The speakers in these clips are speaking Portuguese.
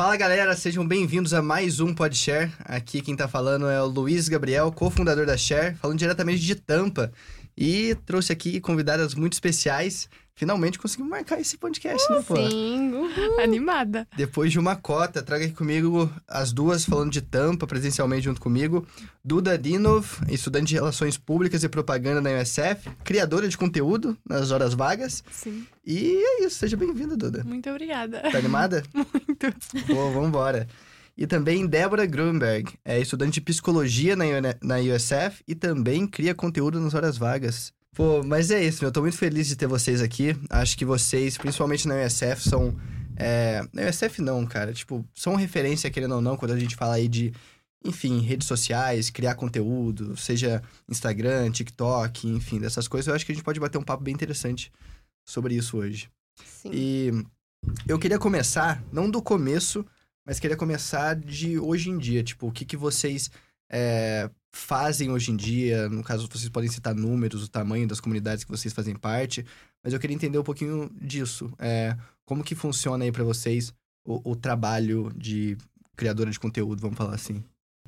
Fala galera, sejam bem-vindos a mais um PodShare. Aqui quem tá falando é o Luiz Gabriel, cofundador da Share, falando diretamente de Tampa. E trouxe aqui convidadas muito especiais. Finalmente conseguimos marcar esse podcast, né, pô? Sim, uhul. Animada. Depois de uma cota, traga aqui comigo as duas falando de Tampa, presencialmente junto comigo. Duda Dinov, estudante de Relações Públicas e Propaganda na USF, criadora de conteúdo nas horas vagas. Sim. E é isso, seja bem-vinda, Duda. Muito obrigada. Tá animada? Muito. Pô, vambora. E também Débora Grunberg, é estudante de Psicologia na USF e também cria conteúdo nas horas vagas. Pô, mas é isso, meu. Eu tô muito feliz de ter vocês aqui. Acho que vocês, principalmente na USF, são. É... Na USF não, cara. Tipo, são referência, querendo ou não, quando a gente fala aí de, enfim, redes sociais, criar conteúdo, seja Instagram, TikTok, enfim, dessas coisas. Eu acho que a gente pode bater um papo bem interessante sobre isso hoje. Sim. E eu queria começar, não do começo, mas queria começar de hoje em dia. Tipo, o que, que vocês é, fazem hoje em dia? No caso, vocês podem citar números, o tamanho das comunidades que vocês fazem parte. Mas eu queria entender um pouquinho disso. É, como que funciona aí para vocês o, o, trabalho de criadora de conteúdo, vamos falar assim?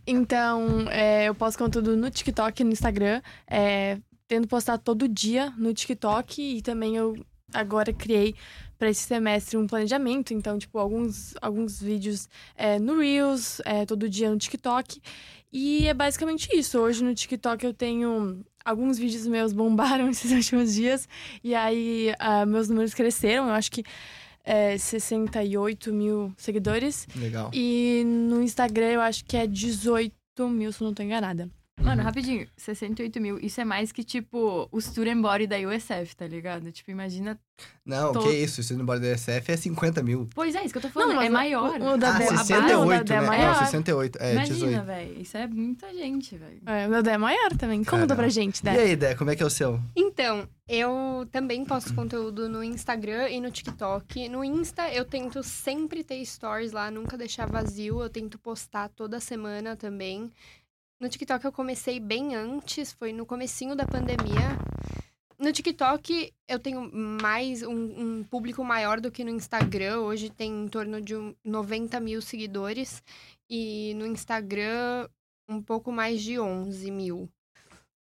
Então, é, eu posto conteúdo no TikTok e no Instagram. É, tendo postar todo dia no TikTok e também eu agora criei para esse semestre um planejamento, então, tipo, alguns, alguns vídeos é, no Reels, é, todo dia no TikTok. E é basicamente isso. Hoje no TikTok eu tenho. Alguns vídeos meus bombaram esses últimos dias. E aí uh, meus números cresceram. Eu acho que é 68 mil seguidores. Legal. E no Instagram eu acho que é 18 mil, se eu não tô enganada. Mano, rapidinho, 68 mil. Isso é mais que, tipo, o Student Body da USF, tá ligado? Tipo, imagina. Não, Tô- que isso? O Student Body da USF é 50 mil. Pois é, isso que eu tô falando. mas é maior. O, o da ah, Dé- a base 68, da né? é É, maior. 68. É, 18. Imagina, velho. Isso é muita gente, velho. É, o meu Dé é maior também. Conta pra gente, E Dé. aí, Dé, como é que é o seu? Então, eu também posto conteúdo no Instagram e no TikTok. No Insta, eu tento sempre ter stories lá, nunca deixar vazio. Eu tento postar toda semana também. No TikTok eu comecei bem antes, foi no comecinho da pandemia. No TikTok eu tenho mais um, um público maior do que no Instagram. Hoje tem em torno de um 90 mil seguidores. E no Instagram, um pouco mais de 11 mil.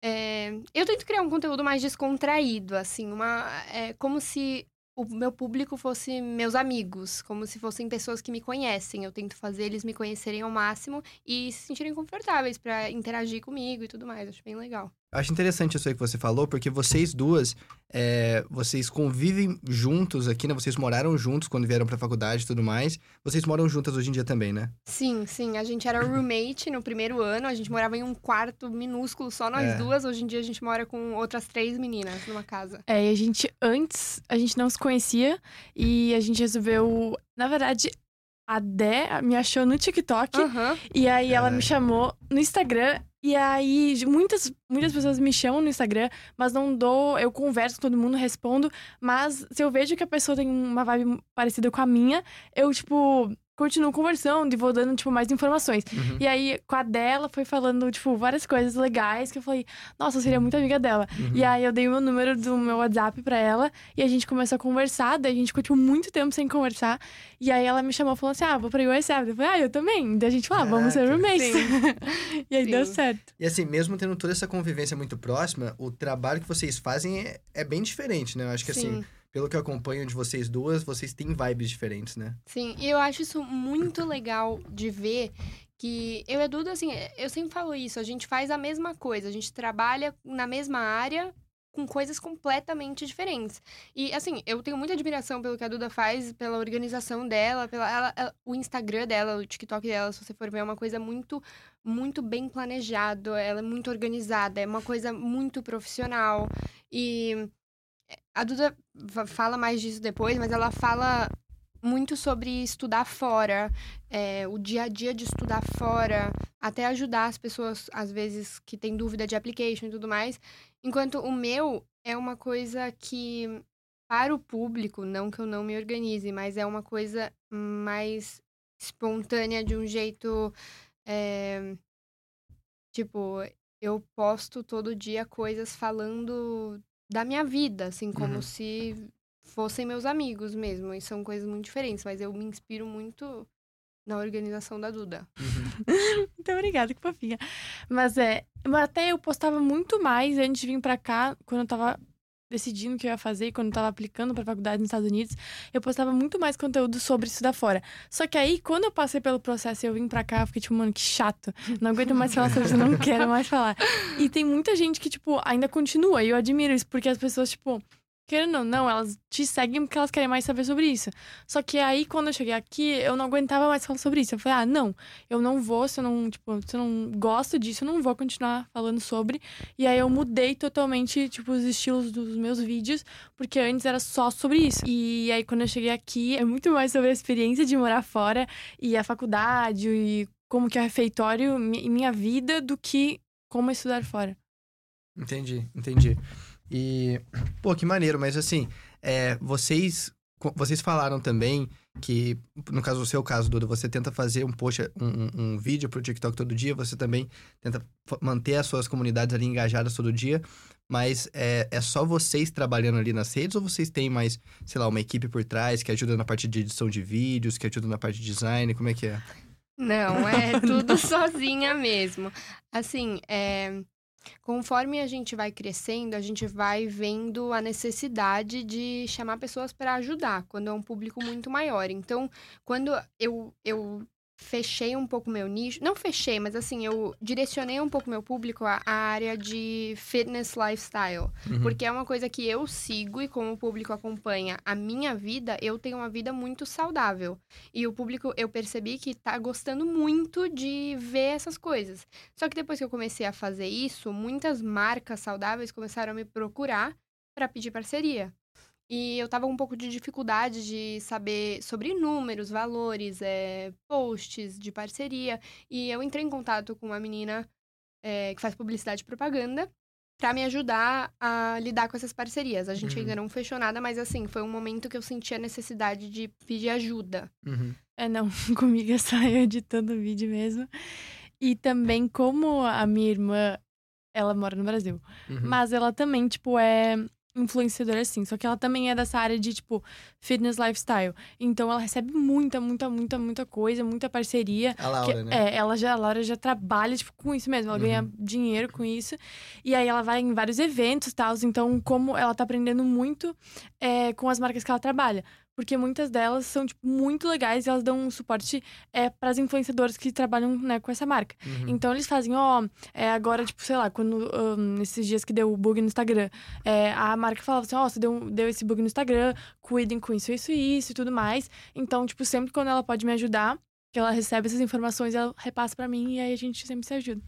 É, eu tento criar um conteúdo mais descontraído, assim, uma, é, como se o meu público fosse meus amigos, como se fossem pessoas que me conhecem. Eu tento fazer eles me conhecerem ao máximo e se sentirem confortáveis pra interagir comigo e tudo mais. Acho bem legal. Acho interessante isso aí que você falou, porque vocês duas, é, vocês convivem juntos aqui, né? Vocês moraram juntos quando vieram pra faculdade e tudo mais. Vocês moram juntas hoje em dia também, né? Sim, sim. A gente era roommate no primeiro ano. A gente morava em um quarto minúsculo, só nós É. duas. Hoje em dia a gente mora com outras três meninas numa casa. É, e a gente, antes, a gente não se conhecia e a gente resolveu. Na verdade, a Dé me achou no TikTok Aham. e aí ela me Caraca. chamou no Instagram. E aí, muitas, muitas pessoas me chamam no Instagram, mas não dou. Eu converso com todo mundo, respondo. Mas se eu vejo que a pessoa tem uma vibe parecida com a minha, eu, tipo, continuo conversando e vou dando, tipo, mais informações. Uhum. E aí, com a dela, foi falando, tipo, várias coisas legais que eu falei, nossa, eu seria muito amiga dela. Uhum. E aí eu dei o meu número do meu WhatsApp pra ela e a gente começou a conversar, daí a gente continuou muito tempo sem conversar. E aí ela me chamou e falou assim: ah, vou pra USF. Eu falei, ah, eu também. Daí a gente falou, ah, vamos ser roommates. e aí Sim. deu certo. E assim, mesmo tendo toda essa convivência muito próxima, o trabalho que vocês fazem é, é bem diferente, né? Eu acho que assim, Sim. Pelo que eu acompanho de vocês duas, vocês têm vibes diferentes, né? Sim, e eu acho isso muito legal de ver que eu e a Duda, assim, eu sempre falo isso, a gente faz a mesma coisa, a gente trabalha na mesma área com coisas completamente diferentes. E, assim, eu tenho muita admiração pelo que a Duda faz, pela organização dela, pela ela- ela- o Instagram dela, o TikTok dela, se você for ver, é uma coisa muito, muito bem planejado, ela é muito organizada, é uma coisa muito profissional. E a Duda fa- fala mais disso depois, mas ela fala muito sobre estudar fora, é, o dia a dia de estudar fora, até ajudar as pessoas, às vezes, que têm dúvida de application e tudo mais. Enquanto o meu é uma coisa que, para o público, não que eu não me organize, mas é uma coisa mais espontânea, de um jeito. é, tipo, eu posto todo dia coisas falando da minha vida, assim, como Uhum. se fossem meus amigos mesmo. E são coisas muito diferentes, mas eu me inspiro muito na organização da Duda. Muito obrigada, que fofinha. Mas é, até eu postava muito mais antes de vir pra cá, quando eu tava decidindo o que eu ia fazer, quando eu tava aplicando pra faculdade nos Estados Unidos, eu postava muito mais conteúdo sobre estudar fora. Só que aí, quando eu passei pelo processo e eu vim pra cá, eu fiquei tipo, mano, que chato. Não aguento mais falar sobre isso, não quero mais falar. E tem muita gente que, tipo, ainda continua, e eu admiro isso, porque as pessoas, tipo, querendo ou não, elas te seguem porque elas querem mais saber sobre isso. Só que aí, quando eu cheguei aqui, eu não aguentava mais falar sobre isso. Eu falei, ah, não, eu não vou, se eu não, tipo, se eu não gosto disso, eu não vou continuar falando sobre. E aí eu mudei totalmente, tipo, os estilos dos meus vídeos, porque antes era só sobre isso. E aí, quando eu cheguei aqui, é muito mais sobre a experiência de morar fora e a faculdade e como que é o refeitório mi- minha vida do que como estudar fora. Entendi, entendi. E, pô, que maneiro, mas assim, é, vocês, vocês falaram também que, no caso do seu caso, Duda, você tenta fazer um post, um, um- vídeo pro TikTok todo dia, você também tenta manter as suas comunidades ali engajadas todo dia, mas é, é só vocês trabalhando ali nas redes ou vocês têm mais, sei lá, uma equipe por trás que ajuda na parte de edição de vídeos, que ajuda na parte de design, como é que é? Não, é tudo sozinha mesmo. Assim, é, conforme a gente vai crescendo, a gente vai vendo a necessidade de chamar pessoas para ajudar, quando é um público muito maior. Então, quando eu, eu fechei um pouco meu nicho, não fechei, mas assim, eu direcionei um pouco meu público à, área de fitness lifestyle. Uhum. Porque é uma coisa que eu sigo e como o público acompanha a minha vida, eu tenho uma vida muito saudável. E o público, eu percebi que tá gostando muito de ver essas coisas. Só que depois que eu comecei a fazer isso, muitas marcas saudáveis começaram a me procurar para pedir parceria. E eu tava com um pouco de dificuldade de saber sobre números, valores, é, posts de parceria. E eu entrei em contato com uma menina é, que faz publicidade e propaganda para me ajudar a lidar com essas parcerias. A gente Uhum. ainda não fechou nada, mas assim, foi um momento que eu senti a necessidade de pedir ajuda. Uhum. É, não, comigo é só eu editando o vídeo mesmo. E também, como a minha irmã, ela mora no Brasil. Uhum. Mas ela também, tipo, é influenciadora assim. Só que ela também é dessa área de, tipo, fitness lifestyle. Então ela recebe muita, muita, muita, muita coisa, muita parceria. A Laura, Que- né? É, ela já, a Laura já trabalha, tipo, com isso mesmo. Ela ganha Uhum. dinheiro com isso. E aí ela vai em vários eventos e tal. Então, como ela tá aprendendo muito é, com as marcas que ela trabalha. Porque muitas delas são, tipo, muito legais e elas dão um suporte é, para as influenciadoras que trabalham né, com essa marca. Uhum. Então eles fazem, ó, é, agora, tipo, sei lá, quando ahn, nesses dias que deu o bug no Instagram, é, a marca falava assim, ó, você deu, deu esse bug no Instagram, cuidem com isso, isso e isso e tudo mais. Então, tipo, sempre quando ela pode me ajudar, que ela recebe essas informações, ela repassa pra mim e aí a gente sempre se ajuda.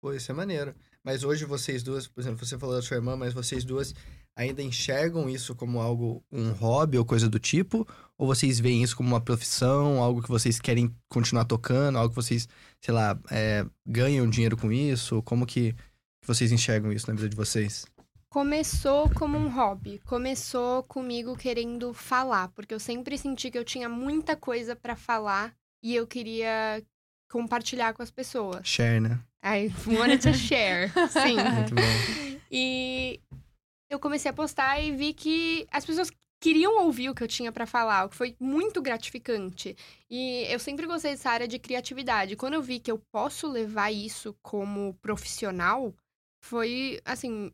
Pô, isso é maneiro. Mas hoje vocês duas, por exemplo, você falou da sua irmã, mas vocês duas ainda enxergam isso como algo, um hobby ou coisa do tipo? Ou vocês veem isso como uma profissão, algo que vocês querem continuar tocando, algo que vocês, sei lá, é, ganham dinheiro com isso? Como que, que vocês enxergam isso na vida de vocês? Começou como um hobby. Começou comigo querendo falar, porque eu sempre senti que eu tinha muita coisa pra falar e eu queria compartilhar com as pessoas. Share, né? I wanted to share. Sim. Muito bom. E eu comecei a postar e vi que as pessoas queriam ouvir o que eu tinha pra falar, o que foi muito gratificante. E eu sempre gostei dessa área de criatividade. Quando eu vi que eu posso levar isso como profissional, foi assim,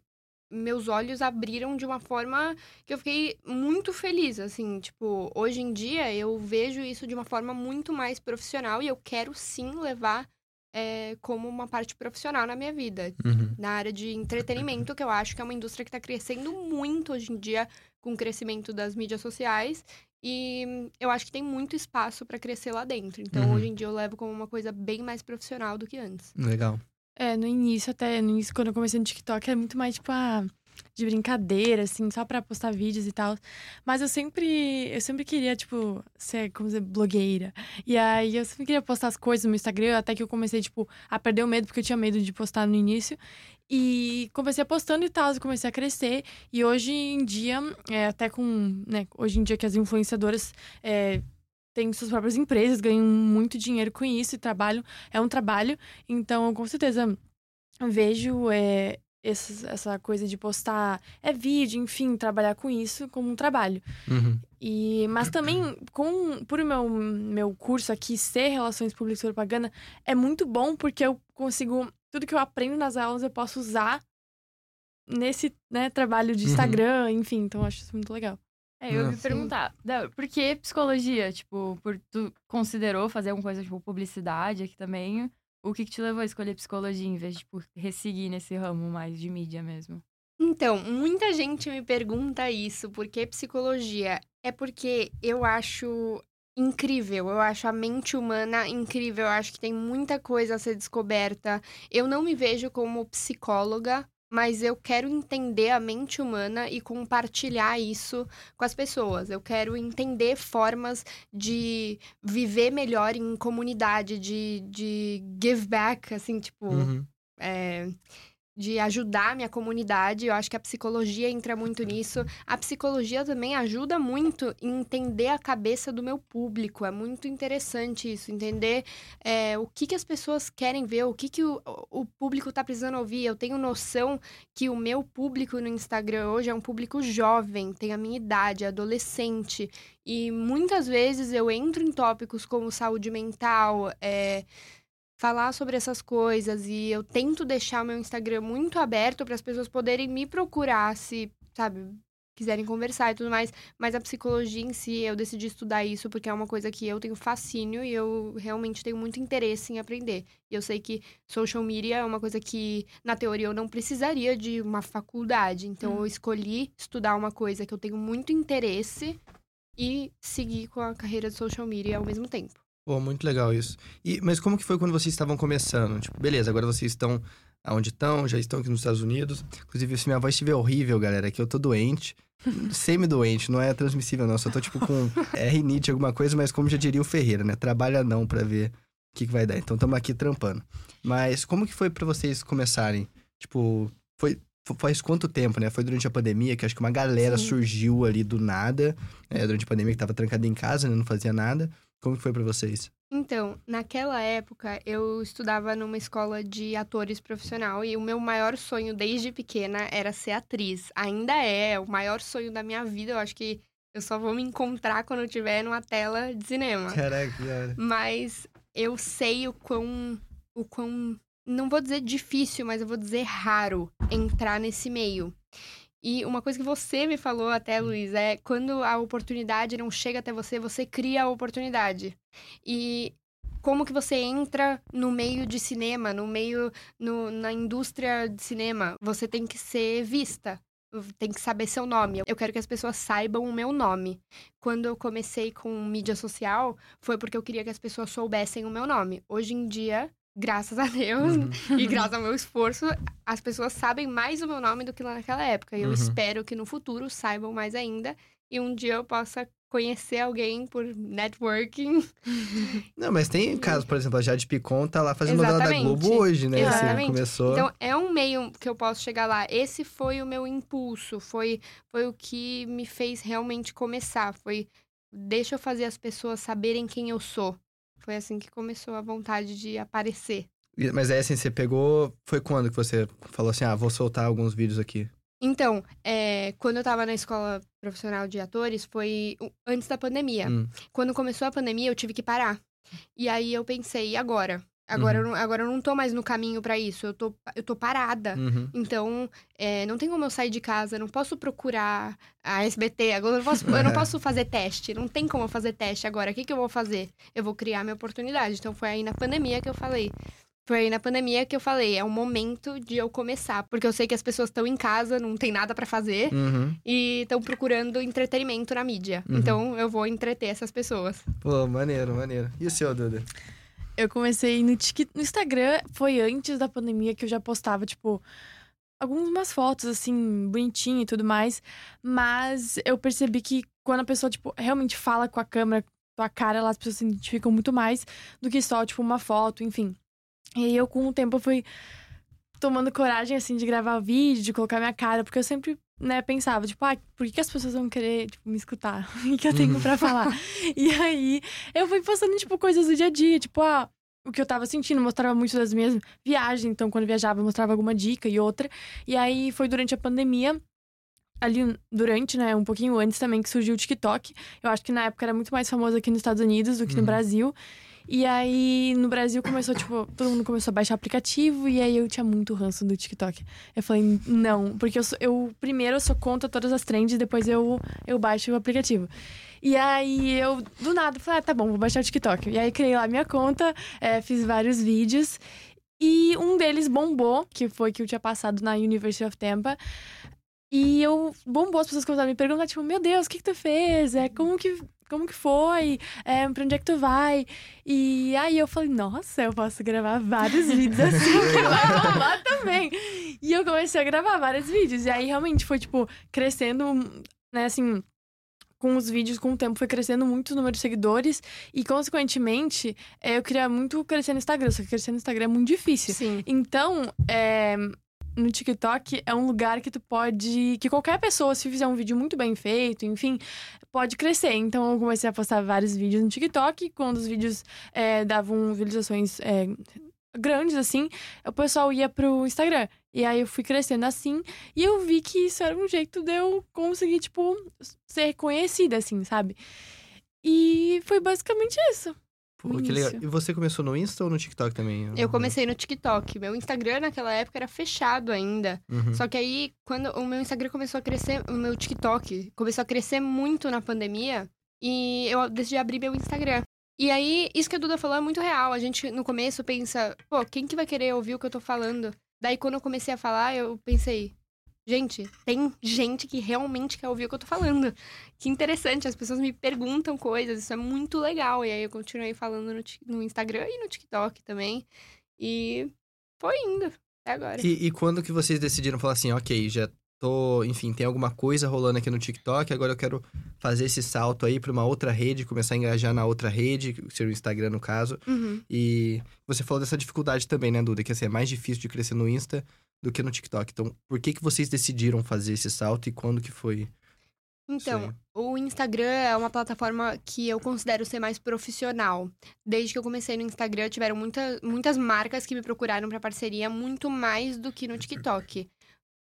meus olhos abriram de uma forma que eu fiquei muito feliz, assim, tipo, hoje em dia eu vejo isso de uma forma muito mais profissional e eu quero sim levar é, como uma parte profissional na minha vida Uhum. na área de entretenimento, que eu acho que é uma indústria que está crescendo muito hoje em dia com o crescimento das mídias sociais. E eu acho que tem muito espaço para crescer lá dentro. Então, Uhum. hoje em dia, eu levo como uma coisa bem mais profissional do que antes. Legal. É, no início, até no início, quando eu comecei no TikTok, era muito mais, tipo, ah, de brincadeira, assim, só pra postar vídeos e tal. Mas eu sempre, eu sempre queria, tipo, ser, como dizer, blogueira. E aí eu sempre queria postar as coisas no Instagram, até que eu comecei, tipo, a perder o medo, porque eu tinha medo de postar no início. E comecei postando e tal, comecei a crescer. E hoje em dia, é, até com, né, hoje em dia que as influenciadoras é, têm suas próprias empresas, ganham muito dinheiro com isso e trabalham, é um trabalho. Então, com certeza, vejo é, esse- essa coisa de postar é vídeo, enfim, trabalhar com isso como um trabalho. Uhum. E, mas também, com, por meu, meu curso aqui ser Relações Públicas e Propaganda, é muito bom porque eu consigo. Tudo que eu aprendo nas aulas eu posso usar nesse né, trabalho de Uhum. Instagram, enfim. Então acho isso muito legal. É, eu ia me Nossa. perguntar, por que psicologia? Tipo, por tu considerou fazer alguma coisa tipo publicidade aqui também? O que, que te levou a escolher psicologia em vez de tipo, resseguir nesse ramo mais de mídia mesmo? Então, muita gente me pergunta isso, por que psicologia? É porque eu acho incrível, eu acho a mente humana incrível, eu acho que tem muita coisa a ser descoberta. Eu não me vejo como psicóloga, mas eu quero entender a mente humana e compartilhar isso com as pessoas. Eu quero entender formas de viver melhor em comunidade, de, de give back, assim, tipo Uhum. é, de ajudar a minha comunidade. Eu acho que a psicologia entra muito nisso. A psicologia também ajuda muito em entender a cabeça do meu público. É muito interessante isso, entender é, o que, que as pessoas querem ver, o que, que o, o público está precisando ouvir. Eu tenho noção que o meu público no Instagram hoje é um público jovem, tem a minha idade, adolescente. E muitas vezes eu entro em tópicos como saúde mental, é, falar sobre essas coisas e eu tento deixar o meu Instagram muito aberto para as pessoas poderem me procurar se, sabe, quiserem conversar e tudo mais, mas a psicologia em si, eu decidi estudar isso porque é uma coisa que eu tenho fascínio e eu realmente tenho muito interesse em aprender. E eu sei que social media é uma coisa que na teoria eu não precisaria de uma faculdade, então eu escolhi estudar uma coisa que eu tenho muito interesse e seguir com a carreira de social media ao mesmo tempo. Pô, muito legal isso. E, mas como que foi quando vocês estavam começando? Tipo, beleza, agora vocês estão aonde estão, já estão aqui nos Estados Unidos. Inclusive, se minha voz estiver horrível, galera, é que eu tô doente. Semi-doente, não é transmissível, não. Só tô, tipo, com é, rinite, alguma coisa, mas como já diria o Ferreira, né? Trabalha não pra ver o que, que vai dar. Então, estamos aqui trampando. Mas como que foi pra vocês começarem? Tipo, foi... Faz quanto tempo, né? Foi durante a pandemia, que acho que uma galera Sim. surgiu ali do nada. é, durante a pandemia, que tava trancada em casa, né? Não fazia nada. Como que foi pra vocês? Então, naquela época, eu estudava numa escola de atores profissional e o meu maior sonho desde pequena era ser atriz. Ainda é, o maior sonho da minha vida. Eu acho que eu só vou me encontrar quando eu estiver numa tela de cinema. Caraca, cara. Mas eu sei o quão. O quão. Não vou dizer difícil, mas eu vou dizer raro entrar nesse meio. E uma coisa que você me falou até, Luiz, é quando a oportunidade não chega até você, você cria a oportunidade. E como que você entra no meio de cinema, no meio, no, na indústria de cinema? Você tem que ser vista. Tem que saber seu nome. Eu quero que as pessoas saibam o meu nome. Quando eu comecei com mídia social, foi porque eu queria que as pessoas soubessem o meu nome. Hoje em dia, graças a Deus, Uhum. e graças ao meu esforço, as pessoas sabem mais o meu nome do que lá naquela época. E eu Uhum. espero que no futuro saibam mais ainda. E um dia eu possa conhecer alguém por networking. Não, mas tem casos, por exemplo, a Jade Picon tá lá fazendo novela da. Globo hoje, né? Assim, Exatamente. começou. Então, é um meio que eu posso chegar lá. Esse foi o meu impulso, foi, foi o que me fez realmente começar. Foi, deixa eu fazer as pessoas saberem quem eu sou. Foi assim que começou a vontade de aparecer. Mas aí, assim, você pegou. Foi quando que você falou assim: ah, vou soltar alguns vídeos aqui? Então, é, quando eu tava na escola profissional de atores, foi antes da pandemia. Hum. Quando começou a pandemia, eu tive que parar. E aí eu pensei, e agora? Agora, Uhum. eu, não, agora eu não tô mais no caminho pra isso, eu tô, eu tô parada. Uhum. Então, é, não tem como eu sair de casa, não posso procurar a SBT, agora eu não posso, eu não posso fazer teste, não tem como eu fazer teste agora. O que, que eu vou fazer? Eu vou criar minha oportunidade. Então, foi aí na pandemia que eu falei. Foi aí na pandemia que eu falei, é o momento de eu começar. Porque eu sei que as pessoas estão em casa, não tem nada pra fazer. Uhum. E estão procurando entretenimento na mídia. Uhum. Então, eu vou entreter essas pessoas. Pô, maneiro, maneiro. E o seu, Duda? Eu comecei no, Tik- no Instagram, foi antes da pandemia que eu já postava, tipo, algumas fotos, assim, bonitinha e tudo mais. Mas eu percebi que quando a pessoa, tipo, realmente fala com a câmera, com a cara, lá, as pessoas se identificam muito mais do que só, tipo, uma foto, enfim. E aí eu, com o tempo, fui tomando coragem, assim, de gravar vídeo, de colocar minha cara, porque eu sempre, né, pensava, tipo, ah, por que, que as pessoas vão querer, tipo, me escutar? O que eu tenho Uhum. pra falar? e aí eu fui postando, tipo, coisas do dia a dia, tipo, ah, o que eu tava sentindo, mostrava muito das minhas viagens. Então, quando eu viajava, eu mostrava alguma dica e outra. E aí foi durante a pandemia ali durante, né, um pouquinho antes também que surgiu o TikTok. Eu acho que na época era muito mais famoso aqui nos Estados Unidos do que Uhum. no Brasil. E aí, no Brasil começou, tipo, todo mundo começou a baixar aplicativo e aí eu tinha muito ranço do TikTok. Eu falei, não, porque eu, sou, eu primeiro eu sou contra todas as trends, depois eu, eu baixo o aplicativo. E aí eu, do nada, falei, ah, tá bom, vou baixar o TikTok. E aí criei lá minha conta, é, fiz vários vídeos. E um deles bombou, que foi que eu tinha passado na University of Tampa. E eu bombou, as pessoas começaram a me perguntar, tipo, meu Deus, o que, que tu fez? É, como que. Como que foi? É, pra onde é que tu vai? E aí eu falei, nossa, eu posso gravar vários vídeos assim que vai bombar também. E eu comecei a gravar vários vídeos. E aí realmente foi, tipo, crescendo, né, assim, com os vídeos, com o tempo, foi crescendo muito o número de seguidores. E, consequentemente, é, eu queria muito crescer no Instagram. Só que crescer no Instagram é muito difícil. Sim. Então, é, no TikTok é um lugar que tu pode. Que qualquer pessoa, se fizer um vídeo muito bem feito, enfim, pode crescer. Então eu comecei a postar vários vídeos no TikTok. Quando os vídeos é, davam visualizações é, grandes, assim, o pessoal ia pro Instagram. E aí eu fui crescendo assim. E eu vi que isso era um jeito de eu conseguir, tipo, ser reconhecida, assim, sabe? E foi basicamente isso. Pô, que legal. E você começou no Insta ou no TikTok também? Eu comecei no TikTok. Meu Instagram naquela época era fechado ainda. Uhum. Só que aí, quando o meu Instagram começou a crescer, o meu TikTok começou a crescer muito na pandemia, e eu decidi abrir meu Instagram. E aí, isso que a Duda falou é muito real. A gente, no começo, pensa, pô, quem que vai querer ouvir o que eu tô falando? Daí, quando eu comecei a falar, eu pensei, gente, tem gente que realmente quer ouvir o que eu tô falando. Que interessante, as pessoas me perguntam coisas, isso é muito legal. E aí, eu continuei falando no, no Instagram e no TikTok também. E foi indo, até agora. E, e quando que vocês decidiram falar assim, ok, já tô, enfim, tem alguma coisa rolando aqui no TikTok, agora eu quero fazer esse salto aí pra uma outra rede, começar a engajar na outra rede, seria o Instagram no caso. Uhum. E você falou dessa dificuldade também, né, Duda? Que assim, é mais difícil de crescer no Insta do que no TikTok. Então, por que que vocês decidiram fazer esse salto e quando que foi? Então, o Instagram é uma plataforma que eu considero ser mais profissional. Desde que eu comecei no Instagram, tiveram muita, muitas marcas que me procuraram para parceria, muito mais do que no TikTok.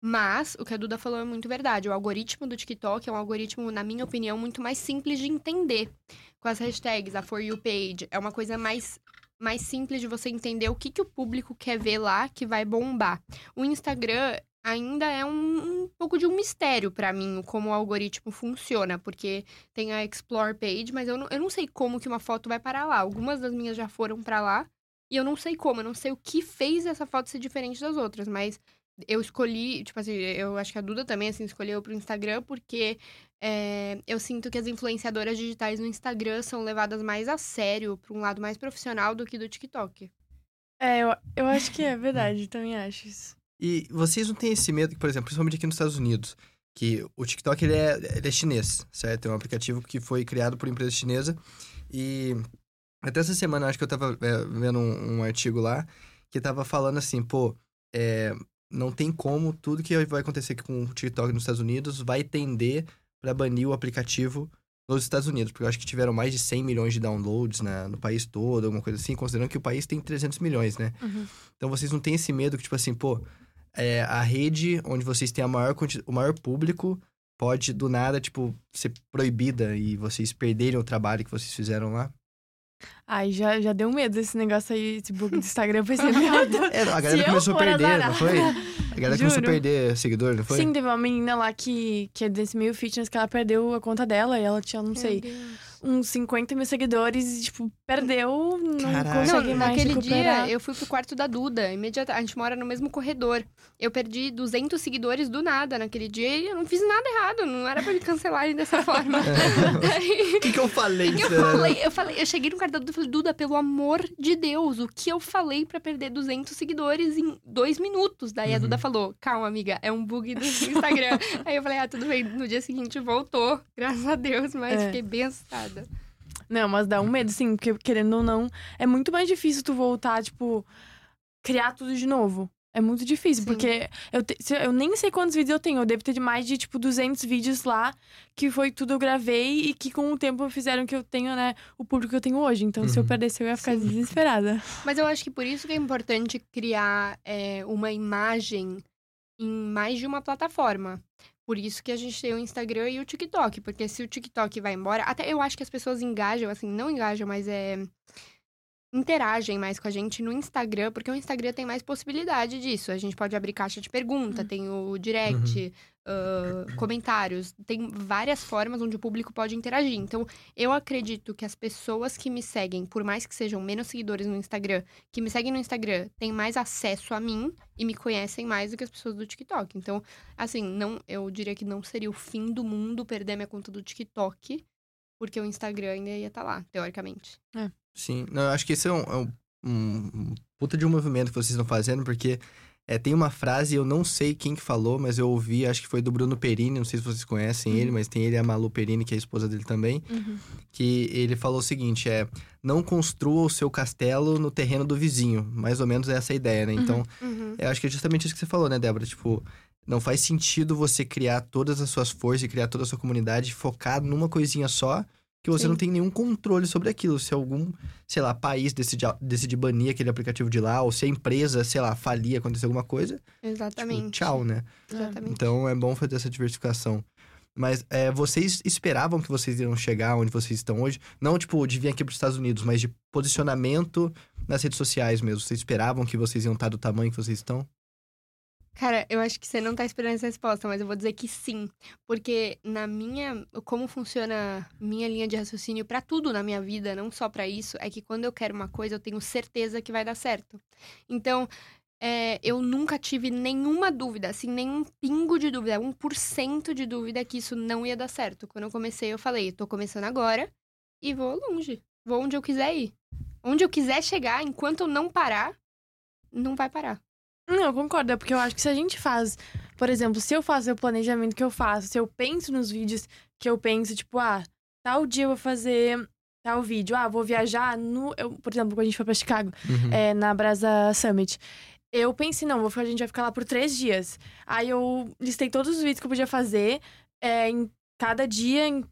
Mas, o que a Duda falou é muito verdade. O algoritmo do TikTok é um algoritmo, na minha opinião, muito mais simples de entender. Com as hashtags, a For You Page, é uma coisa mais, mais simples de você entender o que, que o público quer ver lá que vai bombar. O Instagram ainda é um, um pouco de um mistério pra mim, como o algoritmo funciona, porque tem a Explore Page, mas eu não, eu não sei como que uma foto vai parar lá. Algumas das minhas já foram pra lá, e eu não sei como, eu não sei o que fez essa foto ser diferente das outras, mas eu escolhi, tipo assim, eu acho que a Duda também, assim, escolheu pro Instagram, porque é, eu sinto que as influenciadoras digitais no Instagram são levadas mais a sério, pra um lado mais profissional do que do TikTok. É, eu, eu acho que é verdade, também acho isso. E vocês não têm esse medo, por exemplo, principalmente aqui nos Estados Unidos, que o TikTok ele é, ele é chinês, certo? É um aplicativo que foi criado por empresa chinesa. E até essa semana, eu acho que eu tava é, vendo um, um artigo lá que tava falando assim, pô, é, não tem como tudo que vai acontecer com o TikTok nos Estados Unidos vai tender para banir o aplicativo nos Estados Unidos, porque eu acho que tiveram mais de 100 milhões de downloads né, no país todo, alguma coisa assim, considerando que o país tem 300 milhões, né? Uhum. Então vocês não têm esse medo que, tipo assim, pô, é, a rede onde vocês têm a maior, o maior público pode, do nada, tipo, ser proibida e vocês perderem o trabalho que vocês fizeram lá? Ai, já, já deu medo esse negócio aí, esse bug do Instagram. Eu pensei, meu Deus. É, a galera começou a perder, azarada. não foi? A galera começou a Juro. perder seguidor, não foi? Sim, teve uma menina lá que, que é desse meio fitness que ela perdeu a conta dela e ela tinha, não sei, uns 50 mil seguidores e, tipo, perdeu, não Caraca. consegue Não, mais naquele recuperar. dia eu fui pro quarto da Duda, imediata, a gente mora no mesmo corredor. Eu perdi 200 seguidores do nada naquele dia e eu não fiz nada errado, não era pra me cancelarem dessa forma. O que, que eu falei? que eu falei? Eu falei, eu cheguei no quarto da Duda e falei, Duda, pelo amor de Deus, o que eu falei pra perder 200 seguidores em dois minutos? Daí a Uhum. Duda falou, calma, amiga, é um bug do Instagram. Aí eu falei, ah, tudo bem. No dia seguinte voltou, graças a Deus, mas É. fiquei bem assustada. Não, mas dá um medo, sim, porque querendo ou não, é muito mais difícil tu voltar, tipo, criar tudo de novo. É muito difícil, Sim. porque eu, te- eu nem sei quantos vídeos eu tenho. Eu devo ter de mais de, tipo, 200 vídeos lá, que foi tudo eu gravei e que com o tempo fizeram que eu tenho, né, o público que eu tenho hoje. Então, se eu Uhum. perdesse, eu ia ficar Sim. desesperada. Mas eu acho que por isso que é importante criar é, uma imagem em mais de uma plataforma. Por isso que a gente tem o Instagram e o TikTok. Porque se o TikTok vai embora. Até eu acho que as pessoas engajam, assim, não engajam, mas é. Interagem mais com a gente no Instagram, porque o Instagram tem mais possibilidade disso. A gente pode abrir caixa de pergunta, tem o direct, ah, comentários, tem várias formas onde o público pode interagir. Então, eu acredito que as pessoas que me seguem, por mais que sejam menos seguidores no Instagram, que me seguem no Instagram, têm mais acesso a mim e me conhecem mais do que as pessoas do TikTok. Então, assim, não, eu diria que não seria o fim do mundo perder minha conta do TikTok, porque o Instagram ainda ia estar lá, teoricamente. Sim, não, eu acho que esse é um, é um, um puta de um movimento que vocês estão fazendo, porque é, tem uma frase, eu não sei quem que falou, mas eu ouvi, acho que foi do Bruno Perini, não sei se vocês conhecem ele, mas tem ele a Malu Perini, que é a esposa dele também, que ele falou o seguinte, é, não construa o seu castelo no terreno do vizinho, mais ou menos é essa a ideia, né? Então, Uhum. eu acho que é justamente isso que você falou, né, Débora? Tipo, não faz sentido você criar todas as suas forças e criar toda a sua comunidade focado numa coisinha só, que você Sim. não tem nenhum controle sobre aquilo. Se algum, sei lá, país decidir, decidir banir aquele aplicativo de lá, ou se a empresa, sei lá, falir, acontecer alguma coisa, Exatamente. tipo, tchau, né? Exatamente. Então é bom fazer essa diversificação. Mas é, vocês esperavam que vocês iriam chegar onde vocês estão hoje? Não, tipo, de vir aqui para os Estados Unidos, mas de posicionamento nas redes sociais mesmo. Vocês esperavam que vocês iam estar do tamanho que vocês estão? Cara, eu acho que você não tá esperando essa resposta, mas eu vou dizer que sim. Porque na minha. Como funciona minha linha de raciocínio pra tudo na minha vida, não só pra isso, é que quando eu quero uma coisa, eu tenho certeza que vai dar certo. Então, é, eu nunca tive nenhuma dúvida, assim, nenhum pingo de dúvida, 1% de dúvida que isso não ia dar certo. Quando eu comecei, eu falei, tô começando agora e vou longe. Vou onde eu quiser ir. Onde eu quiser chegar, enquanto eu não parar, não vai parar. Não, eu concordo. É porque eu acho que se a gente faz, por exemplo, se eu faço o planejamento que eu faço, se eu penso nos vídeos que eu penso, tipo, ah, tal dia eu vou fazer tal vídeo, ah, vou viajar no. eu- por exemplo, quando a gente foi pra Chicago, Uhum. é, na Brasa Summit. Eu pensei, não, vou ficar- a gente vai ficar lá por três dias. Aí eu listei todos os vídeos que eu podia fazer é, em cada dia, em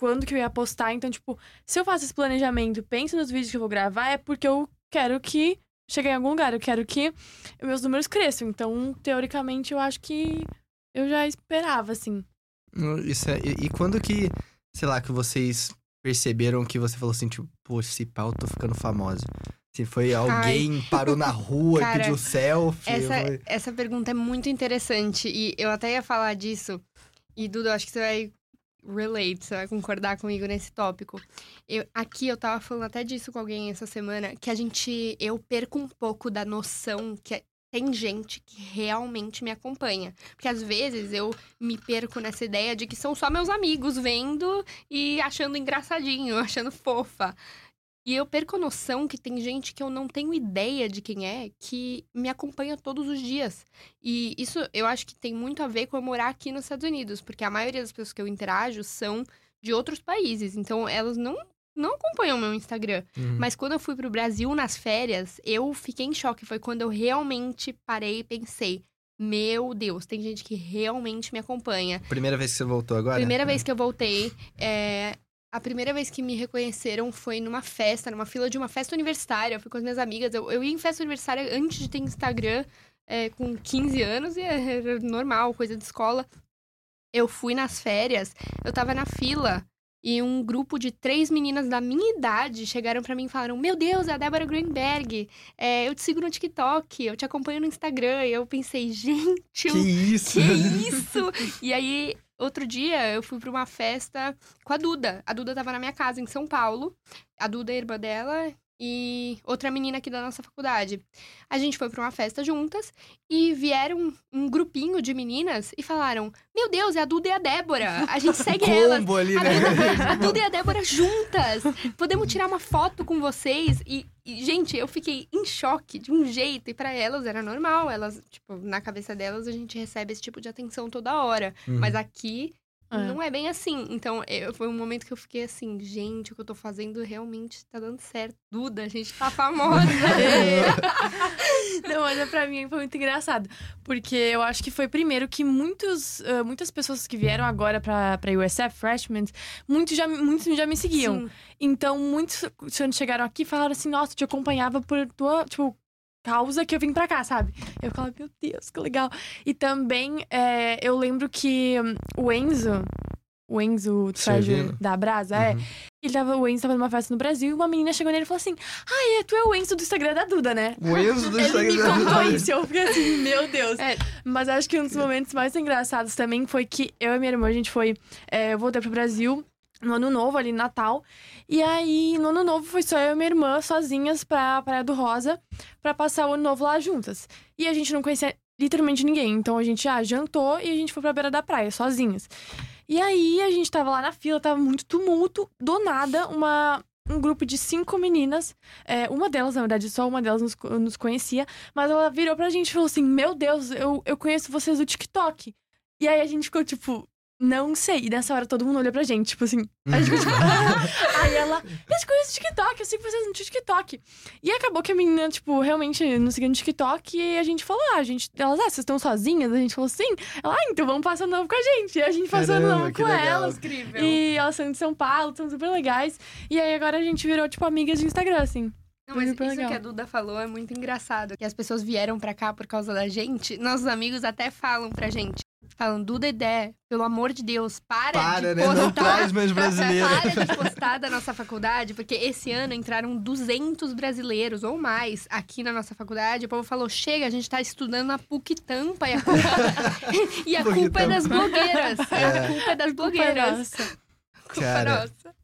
quando que eu ia postar. Então, tipo, se eu faço esse planejamento, penso nos vídeos que eu vou gravar, é porque eu quero que chegue em algum lugar. Eu quero que meus números cresçam. Então, teoricamente, eu acho que eu já esperava, assim. Hum, Isso é, e, e quando que, sei lá, que vocês perceberam que você falou assim, tipo, pô, esse pau, tô ficando famosa? Se foi alguém parou na rua Cara, e pediu selfie. Essa, foi- essa pergunta é muito interessante e eu até ia falar disso. E, Dudu, acho que você vai relate, você vai concordar comigo nesse tópico. Eu, aqui eu tava falando até disso com alguém essa semana, que a gente. Eu perco um pouco da noção que é- tem gente que realmente me acompanha. Porque às vezes eu me perco nessa ideia de que são só meus amigos vendo e achando engraçadinho, achando fofa. E eu perco a noção que tem gente que eu não tenho ideia de quem é, que me acompanha todos os dias. E isso eu acho que tem muito a ver com eu morar aqui nos Estados Unidos, porque a maioria das pessoas que eu interajo são de outros países. Então elas não, não acompanham meu Instagram. Uhum. Mas quando eu fui pro Brasil nas férias, eu fiquei em choque. Foi quando eu realmente parei e pensei: meu Deus, tem gente que realmente me acompanha. Primeira vez que você voltou agora? Primeira vez que eu voltei, é, a primeira vez que me reconheceram foi numa festa, numa fila de uma festa universitária. Eu fui com as minhas amigas. Eu, eu ia em festa universitária antes de ter Instagram, é, com 15 anos, e era normal, coisa de escola. Eu fui nas férias, eu tava na fila. E um grupo de três meninas da minha idade chegaram pra mim e falaram: Meu Deus, é a Débora Greenberg. É, eu te sigo no TikTok, eu te acompanho no Instagram. E eu pensei, gente, Que isso? que isso? e aí, outro dia, eu fui pra uma festa com a Duda. A Duda tava na minha casa, em São Paulo. A Duda é irmã dela e outra menina aqui da nossa faculdade. A gente foi pra uma festa juntas e vieram um grupinho de meninas e falaram: Meu Deus, é a Duda e a Débora. A gente segue elas. Ali, A né? A Duda e a Débora juntas. Podemos tirar uma foto com vocês. E, e, gente, eu fiquei em choque de um jeito. E pra elas era normal. Elas, tipo, na cabeça delas, a gente recebe esse tipo de atenção toda hora. Uhum. Mas aqui, É. não é bem assim. Então, eu- foi um momento que eu fiquei assim, gente, o que eu tô fazendo realmente tá dando certo. Duda, a gente tá famosa. Não, mas é pra mim foi muito engraçado. Porque eu acho que foi primeiro que muitos, ah, muitas pessoas que vieram agora pra, pra USF, freshmen, muitos já, muitos já me seguiam. Sim. Então, muitos, quando chegaram aqui, falaram assim: Nossa, te acompanhava por tua, tipo, causa que eu vim pra cá, sabe? Eu falava, meu Deus, que legal. E também, é, eu lembro que o Enzo, o Enzo do Sérgio da Brasa, é, Uhum. ele tava, o Enzo tava numa festa no Brasil e uma menina chegou nele e falou assim: Ah, é, tu é o Enzo do Instagram da Duda, né? O Enzo do Ele me Instagram. contou isso, eu fiquei assim, meu Deus. É. Mas acho que um dos momentos mais engraçados também foi que eu e minha irmã, a gente foi. é, eu voltei pro Brasil no ano novo, ali Natal. E aí, no ano novo, foi só eu e minha irmã sozinhas pra Praia do Rosa pra passar o ano novo lá juntas. E a gente não conhecia literalmente ninguém. Então a gente ah, jantou e a gente foi pra beira da praia, sozinhas. E aí a gente tava lá na fila, tava muito tumulto. Do nada, uma. Um grupo de cinco meninas é, uma delas, na verdade, só uma delas nos, nos conhecia, mas ela virou pra gente e falou assim: Meu Deus, eu, eu conheço vocês do TikTok. E aí a gente ficou tipo, não sei. E nessa hora todo mundo olhou pra gente, tipo assim. A gente ficou, tipo, aí ela, eu te conheço do TikTok, eu sei vocês no TikTok. E acabou que a menina, tipo, realmente nos seguiu no TikTok e a gente falou: Ah, a gente. Elas, ah, vocês estão sozinhas? A gente falou sim. Ela, ah, então vamos passar novo com a gente. E a gente passou Caramba, novo que com legal. elas. Incrível. E elas são de São Paulo, são super legais. E aí agora a gente virou, tipo, amigas de Instagram, assim. Não, mas isso legal. que a Duda falou é muito engraçado. Que as pessoas vieram pra cá por causa da gente. Nossos amigos até falam pra gente. Falam, Duda e Dé, pelo amor de Deus, para, Para, de né? postar. Não traz mais brasileiro. Para de postar da nossa faculdade, porque esse ano entraram 200 brasileiros ou mais aqui na nossa faculdade. O povo falou: chega, a gente tá estudando na PUC Tampa e a culpa, e a culpa é das blogueiras. É. A culpa é das blogueiras. Nossa. Culpa Cara. nossa.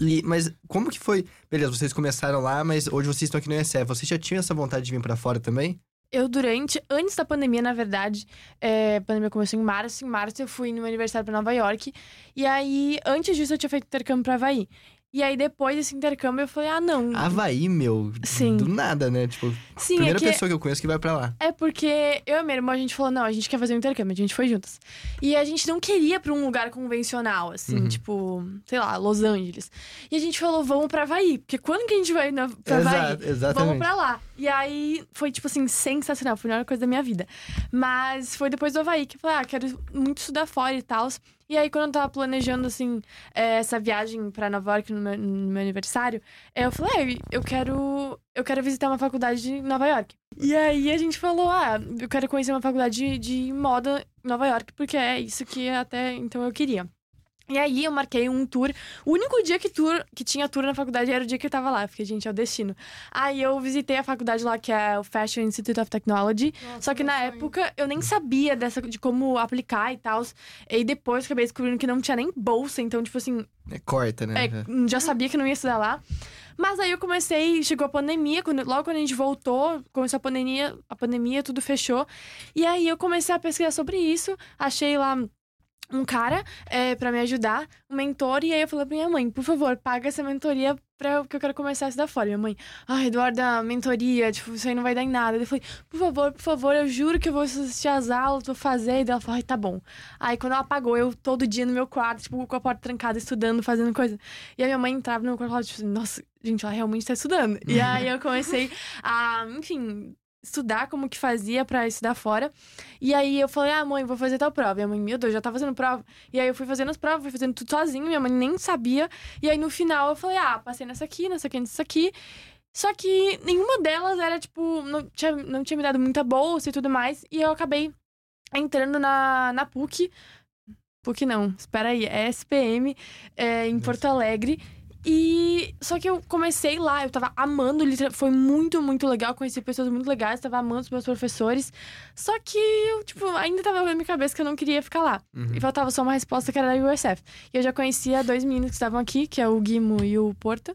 E- mas como que foi? Beleza, vocês começaram lá, mas hoje vocês estão aqui no ESF. Vocês já tinham essa vontade de vir pra fora também? Eu, durante, antes da pandemia, na verdade, é, a pandemia começou em março. Em março eu fui no meu aniversário pra Nova York. E aí, antes disso, eu tinha feito intercâmbio pra Havaí. E aí, depois desse intercâmbio, eu falei, ah, não. Havaí, meu. Sim. Do nada, né? Tipo, Sim, primeira é que... pessoa que eu conheço que vai pra lá. É porque eu e minha irmã, a gente falou, não, a gente quer fazer um intercâmbio, a gente foi juntas. E a gente não queria pra um lugar convencional, assim, Uhum. tipo, sei lá, Los Angeles. E a gente falou, vamos pra Havaí, porque quando que a gente vai na, pra Havaí? Exato, Vamos exatamente. pra lá. E aí foi, tipo assim, sensacional. Foi a melhor coisa da minha vida. Mas foi depois do Havaí que eu falei, ah, quero muito estudar fora e tal. E aí, quando eu tava planejando, assim, eh, essa viagem pra Nova York no meu, no meu aniversário, eu falei, ah, eu quero. Eu quero visitar uma faculdade em Nova York. E aí a gente falou, ah, eu quero conhecer uma faculdade de, de moda em Nova York, porque é isso que até então eu queria. E aí eu marquei um tour. O único dia que, tour, que tinha tour na faculdade era o dia que eu tava lá. Porque, gente, é o destino. Aí eu visitei a faculdade lá, que é o Fashion Institute of Technology. Só que na época eu nem sabia dessa, de como aplicar e tal. E depois acabei descobrindo que não tinha nem bolsa. Então, tipo assim, É, corta, né? é, já sabia que não ia estudar lá. Mas aí eu comecei, chegou a pandemia, quando, logo quando a gente voltou, começou a pandemia, a pandemia, tudo fechou. E aí eu comecei a pesquisar sobre isso, achei lá um cara é, para me ajudar, um mentor, e aí eu falei pra minha mãe, por favor, paga essa mentoria pra, que eu quero começar a estudar fora. Minha mãe, ai, Eduarda, mentoria, tipo, isso aí não vai dar em nada. Eu falei, por favor, por favor, eu juro que eu vou assistir as aulas, vou fazer. E ela falou, ai, tá bom. Aí quando ela pagou, eu todo dia no meu quarto, tipo, com a porta trancada, estudando, fazendo coisa. E a minha mãe entrava no meu quarto e falava, tipo, nossa, gente, ela realmente tá estudando. E aí eu comecei a, enfim, estudar como que fazia pra estudar fora. E aí eu falei, ah, mãe, vou fazer tal prova. E a mãe, meu Deus, já tá fazendo prova. E aí eu fui fazendo as provas, fui fazendo tudo sozinho, minha mãe nem sabia. E aí no final eu falei, ah, passei nessa aqui, nessa aqui, nessa aqui. Só que nenhuma delas era, tipo, não tinha, não tinha me dado muita bolsa e tudo mais. E eu acabei entrando na, na PUC. PUC não, espera aí, é SPM, é, em Porto Alegre. E só que eu comecei lá, eu tava amando, foi muito, muito legal, conheci pessoas muito legais, tava amando os meus professores. Só que eu, tipo, ainda tava na minha cabeça que eu não queria ficar lá. Uhum. E faltava só uma resposta que era da USF. E eu já conhecia dois meninos que estavam aqui, que é o Guimo e o Porto.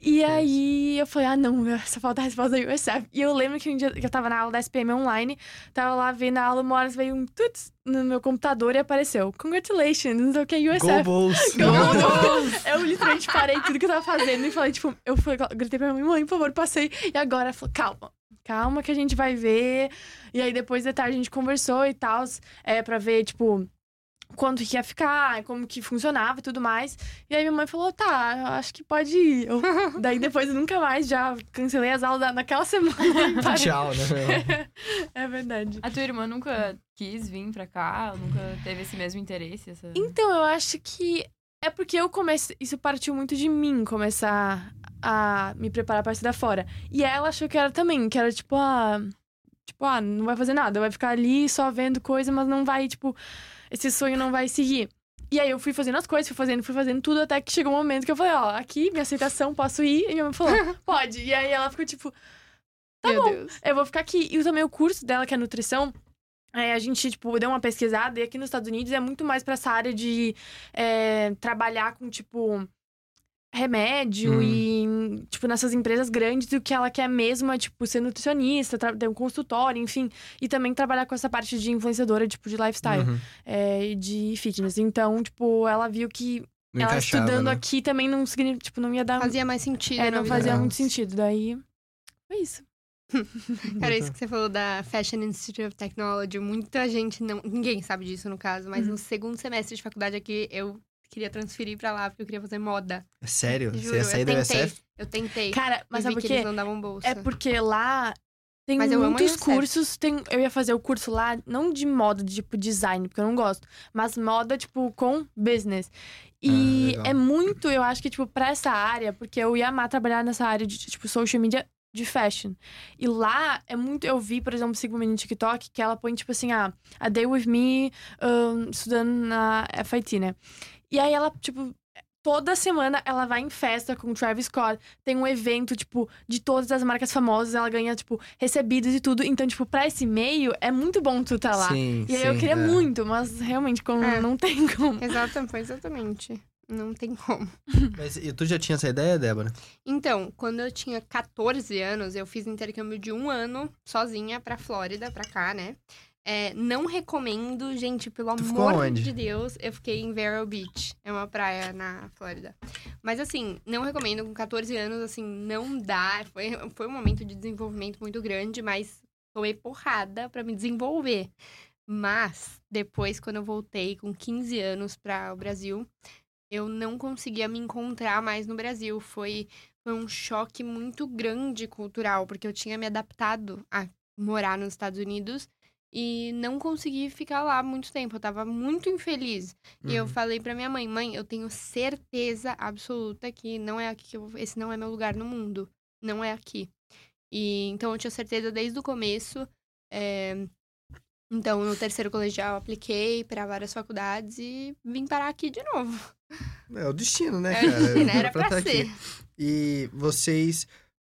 E aí eu falei, ah, não, só falta a resposta da USF. E eu lembro que um dia que eu tava na aula da SPM online, tava lá vendo a aula, uma hora veio um tuts no meu computador e apareceu. Congratulations, não sei o que, Go USF. Bulls! Go Bulls! Eu literalmente parei tudo que eu tava fazendo e falei, tipo, eu fui, gritei pra minha mãe, por favor, passei. E agora ela falou, calma. Calma que a gente vai ver. E aí depois da tarde a gente conversou e tal, é, pra ver, tipo, quanto que ia ficar, como que funcionava e tudo mais. E aí minha mãe falou, tá, eu acho que pode ir. Eu- daí depois eu nunca mais já cancelei as aulas naquela semana. Tchau, né? É verdade. A tua irmã nunca quis vir pra cá? Nunca teve esse mesmo interesse? Essa... Então, eu acho que é porque eu comecei. Isso partiu muito de mim começar a me preparar pra estudar fora. E ela achou que era também, que era tipo, ah. Tipo, ah, não vai fazer nada, vai ficar ali só vendo coisa, mas não vai, tipo, esse sonho não vai seguir. E aí eu fui fazendo as coisas, fui fazendo, fui fazendo tudo, até que chegou um momento que eu falei, ó, aqui, minha aceitação, posso ir? E minha mãe falou, pode. E aí ela ficou tipo, Tá Meu bom. Deus. eu vou ficar aqui. E também o curso dela, que é nutrição, é, a gente, tipo, deu uma pesquisada e aqui nos Estados Unidos é muito mais pra essa área de é, trabalhar com, tipo, remédio Hum. e, tipo, nessas empresas grandes. E o que ela quer mesmo é, tipo, ser nutricionista, ter um consultório, enfim. E também trabalhar com essa parte de influenciadora, tipo, de lifestyle Uhum. é, e de fitness. Então, tipo, ela viu que Não ela estudando né? aqui também não, signi- tipo, não ia dar... Fazia mais sentido. é, não vida fazia muito sentido. Daí, foi isso. Cara, isso que você falou da Fashion Institute of Technology, muita gente não. Ninguém sabe disso no caso, mas Uhum. no segundo semestre de faculdade aqui eu queria transferir pra lá porque eu queria fazer moda. É Sério? Juro, Você ia sair eu da tentei. USF? Eu tentei. Cara, mas e sabe vi por que quê? eles não davam bolsa. É porque lá tem Mas muitos cursos. Tem, eu ia fazer o curso lá, não de moda, de tipo design, porque eu não gosto, mas moda, tipo, com business. E legal. é muito, eu acho que, tipo, pra essa área, porque eu ia amar trabalhar nessa área de, tipo, social media de fashion. E lá é muito. Eu vi, por exemplo, sigo uma menina no TikTok que ela põe, tipo assim, ah, a day with me um, estudando na FIT, né? E aí ela, tipo. Toda semana ela vai em festa com o Travis Scott. Tem um evento, tipo, de todas as marcas famosas. Ela ganha, tipo, recebidos e tudo. Então, tipo, pra esse meio, é muito bom tu tá lá. Sim, e aí eu sim, queria é. muito, mas realmente, como É. não tem como. Exatamente, foi exatamente. Não tem como. Mas e tu já tinha essa ideia, Débora? Então, quando eu tinha 14 anos, eu fiz intercâmbio de um ano sozinha pra Flórida, pra cá, né? É, não recomendo, gente, pelo Tu amor onde? de Deus. Eu fiquei em Vero Beach. É uma praia na Flórida. Mas, assim, não recomendo. Com 14 anos, assim, não dá. Foi, foi um momento de desenvolvimento muito grande, mas tomei porrada pra me desenvolver. Mas, depois, quando eu voltei com 15 anos para o Brasil, eu não conseguia me encontrar mais no Brasil. Foi, foi um choque muito grande cultural, porque eu tinha me adaptado a morar nos Estados Unidos e não consegui ficar lá muito tempo. Eu tava muito infeliz. E eu Uhum. falei pra minha mãe, mãe, eu tenho certeza absoluta que não é aqui que eu, esse não é meu lugar no mundo. Não é aqui. E então eu tinha certeza desde o começo. é, Então, no terceiro colegial, apliquei para várias faculdades e vim parar aqui de novo. É o destino, né, É cara? o destino, era pra tá ser. aqui. E vocês,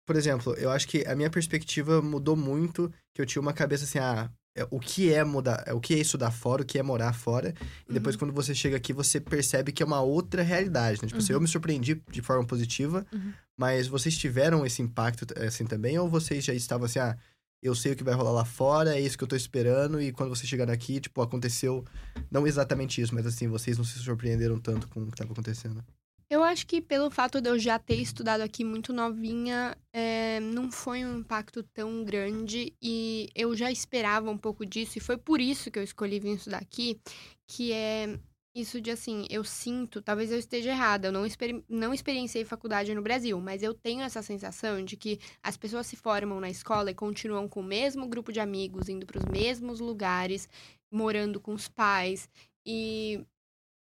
por exemplo, eu acho que a minha perspectiva mudou muito, que eu tinha uma cabeça assim, ah, é, o que é mudar, é, o que é estudar fora, o que é morar fora. E depois, Uhum. quando você chega aqui, você percebe que é uma outra realidade, né? Tipo assim, eu me surpreendi de forma positiva, Uhum. mas vocês tiveram esse impacto assim também? Ou vocês já estavam assim, ah, eu sei o que vai rolar lá fora, é isso que eu tô esperando, e quando vocês chegaram aqui, tipo, aconteceu, não exatamente isso, mas assim, vocês não se surpreenderam tanto com o que tava acontecendo. Eu acho que pelo fato de eu já ter estudado aqui muito novinha, é, não foi um impacto tão grande e eu já esperava um pouco disso e foi por isso que eu escolhi vir estudar aqui, que é isso de assim, eu sinto, talvez eu esteja errada, eu não, experi não experienciei faculdade no Brasil, mas eu tenho essa sensação de que as pessoas se formam na escola e continuam com o mesmo grupo de amigos, indo para os mesmos lugares, morando com os pais e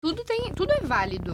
tudo tem, tudo é válido.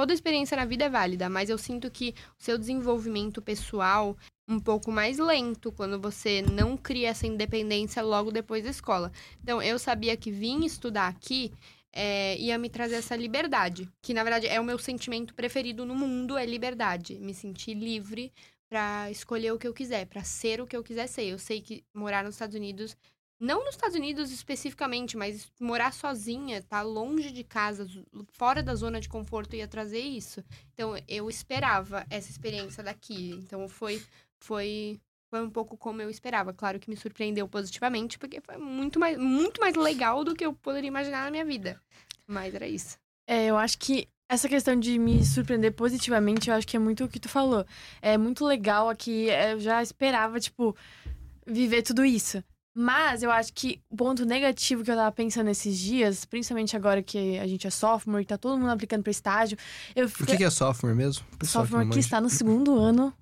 Toda experiência na vida é válida, mas eu sinto que o seu desenvolvimento pessoal um pouco mais lento quando você não cria essa independência logo depois da escola. Então, eu sabia que vir estudar aqui é, ia me trazer essa liberdade, que na verdade é o meu sentimento preferido no mundo, é liberdade, me sentir livre pra escolher o que eu quiser, pra ser o que eu quiser ser. Eu sei que morar nos Estados Unidos não nos Estados Unidos especificamente, mas morar sozinha, tá longe de casa, fora da zona de conforto ia trazer isso. Então eu esperava essa experiência daqui. Então foi foi foi um pouco como eu esperava. Claro que me surpreendeu positivamente, porque foi muito mais muito mais legal do que eu poderia imaginar na minha vida. Mas era isso. É, eu acho que essa questão de me surpreender positivamente, eu acho que é muito o que tu falou. É muito legal aqui, é, eu já esperava, tipo, viver tudo isso. Mas eu acho que o ponto negativo que eu tava pensando esses dias, principalmente agora que a gente é sophomore e tá todo mundo aplicando pra estágio, eu O que, que é sophomore mesmo? Pessoal sophomore que está no segundo ano.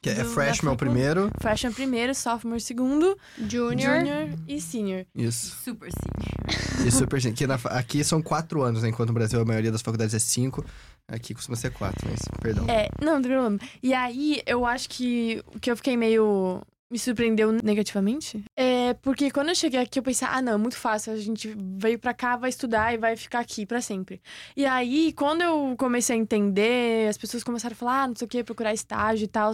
Que é do- freshman o facu- primeiro. Freshman primeiro, sophomore segundo, Junior. junior e senior. Isso. Super sim. E super gente. Aqui, na aqui são quatro anos, né? Enquanto no Brasil a maioria das faculdades é cinco. Aqui costuma ser quatro, mas perdão. É, não, não tem problema. E aí, eu acho que o que eu fiquei meio. Me surpreendeu negativamente. É porque quando eu cheguei aqui, eu pensei, ah, não, é muito fácil. A gente veio pra cá, vai estudar e vai ficar aqui pra sempre. E aí, quando eu comecei a entender, as pessoas começaram a falar, ah, não sei o que, procurar estágio e tal.